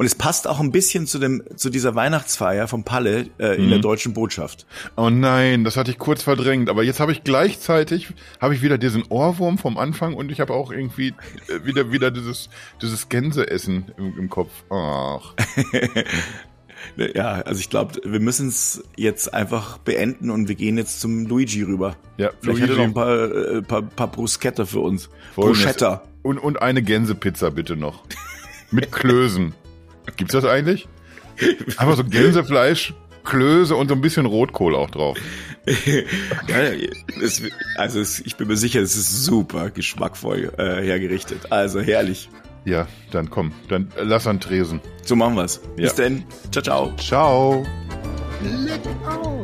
Und es passt auch ein bisschen zu dem, zu dieser Weihnachtsfeier vom Palle äh, in Mhm. der deutschen Botschaft. Oh nein, das hatte ich kurz verdrängt. Aber jetzt habe ich gleichzeitig, habe ich wieder diesen Ohrwurm vom Anfang und ich habe auch irgendwie äh, wieder, wieder dieses, dieses Gänseessen im, im Kopf. Ach. Ja, also ich glaube, wir müssen es jetzt einfach beenden und wir gehen jetzt zum Luigi rüber. Ja, Vielleicht hat er noch ein Luigi. paar, äh, paar, paar Bruschetta für uns. Folgendes- Bruschetta. Und, und eine Gänsepizza bitte noch. Mit Klößen. Gibt's das eigentlich? Einfach so Gänsefleisch, Klöße und so ein bisschen Rotkohl auch drauf. ja, es, also es, ich bin mir sicher, es ist super geschmackvoll äh, hergerichtet. Also herrlich. Ja, dann komm, dann lass an Tresen. So machen wir's. Bis Ja. denn. Ciao, ciao. Ciao. Leck auf!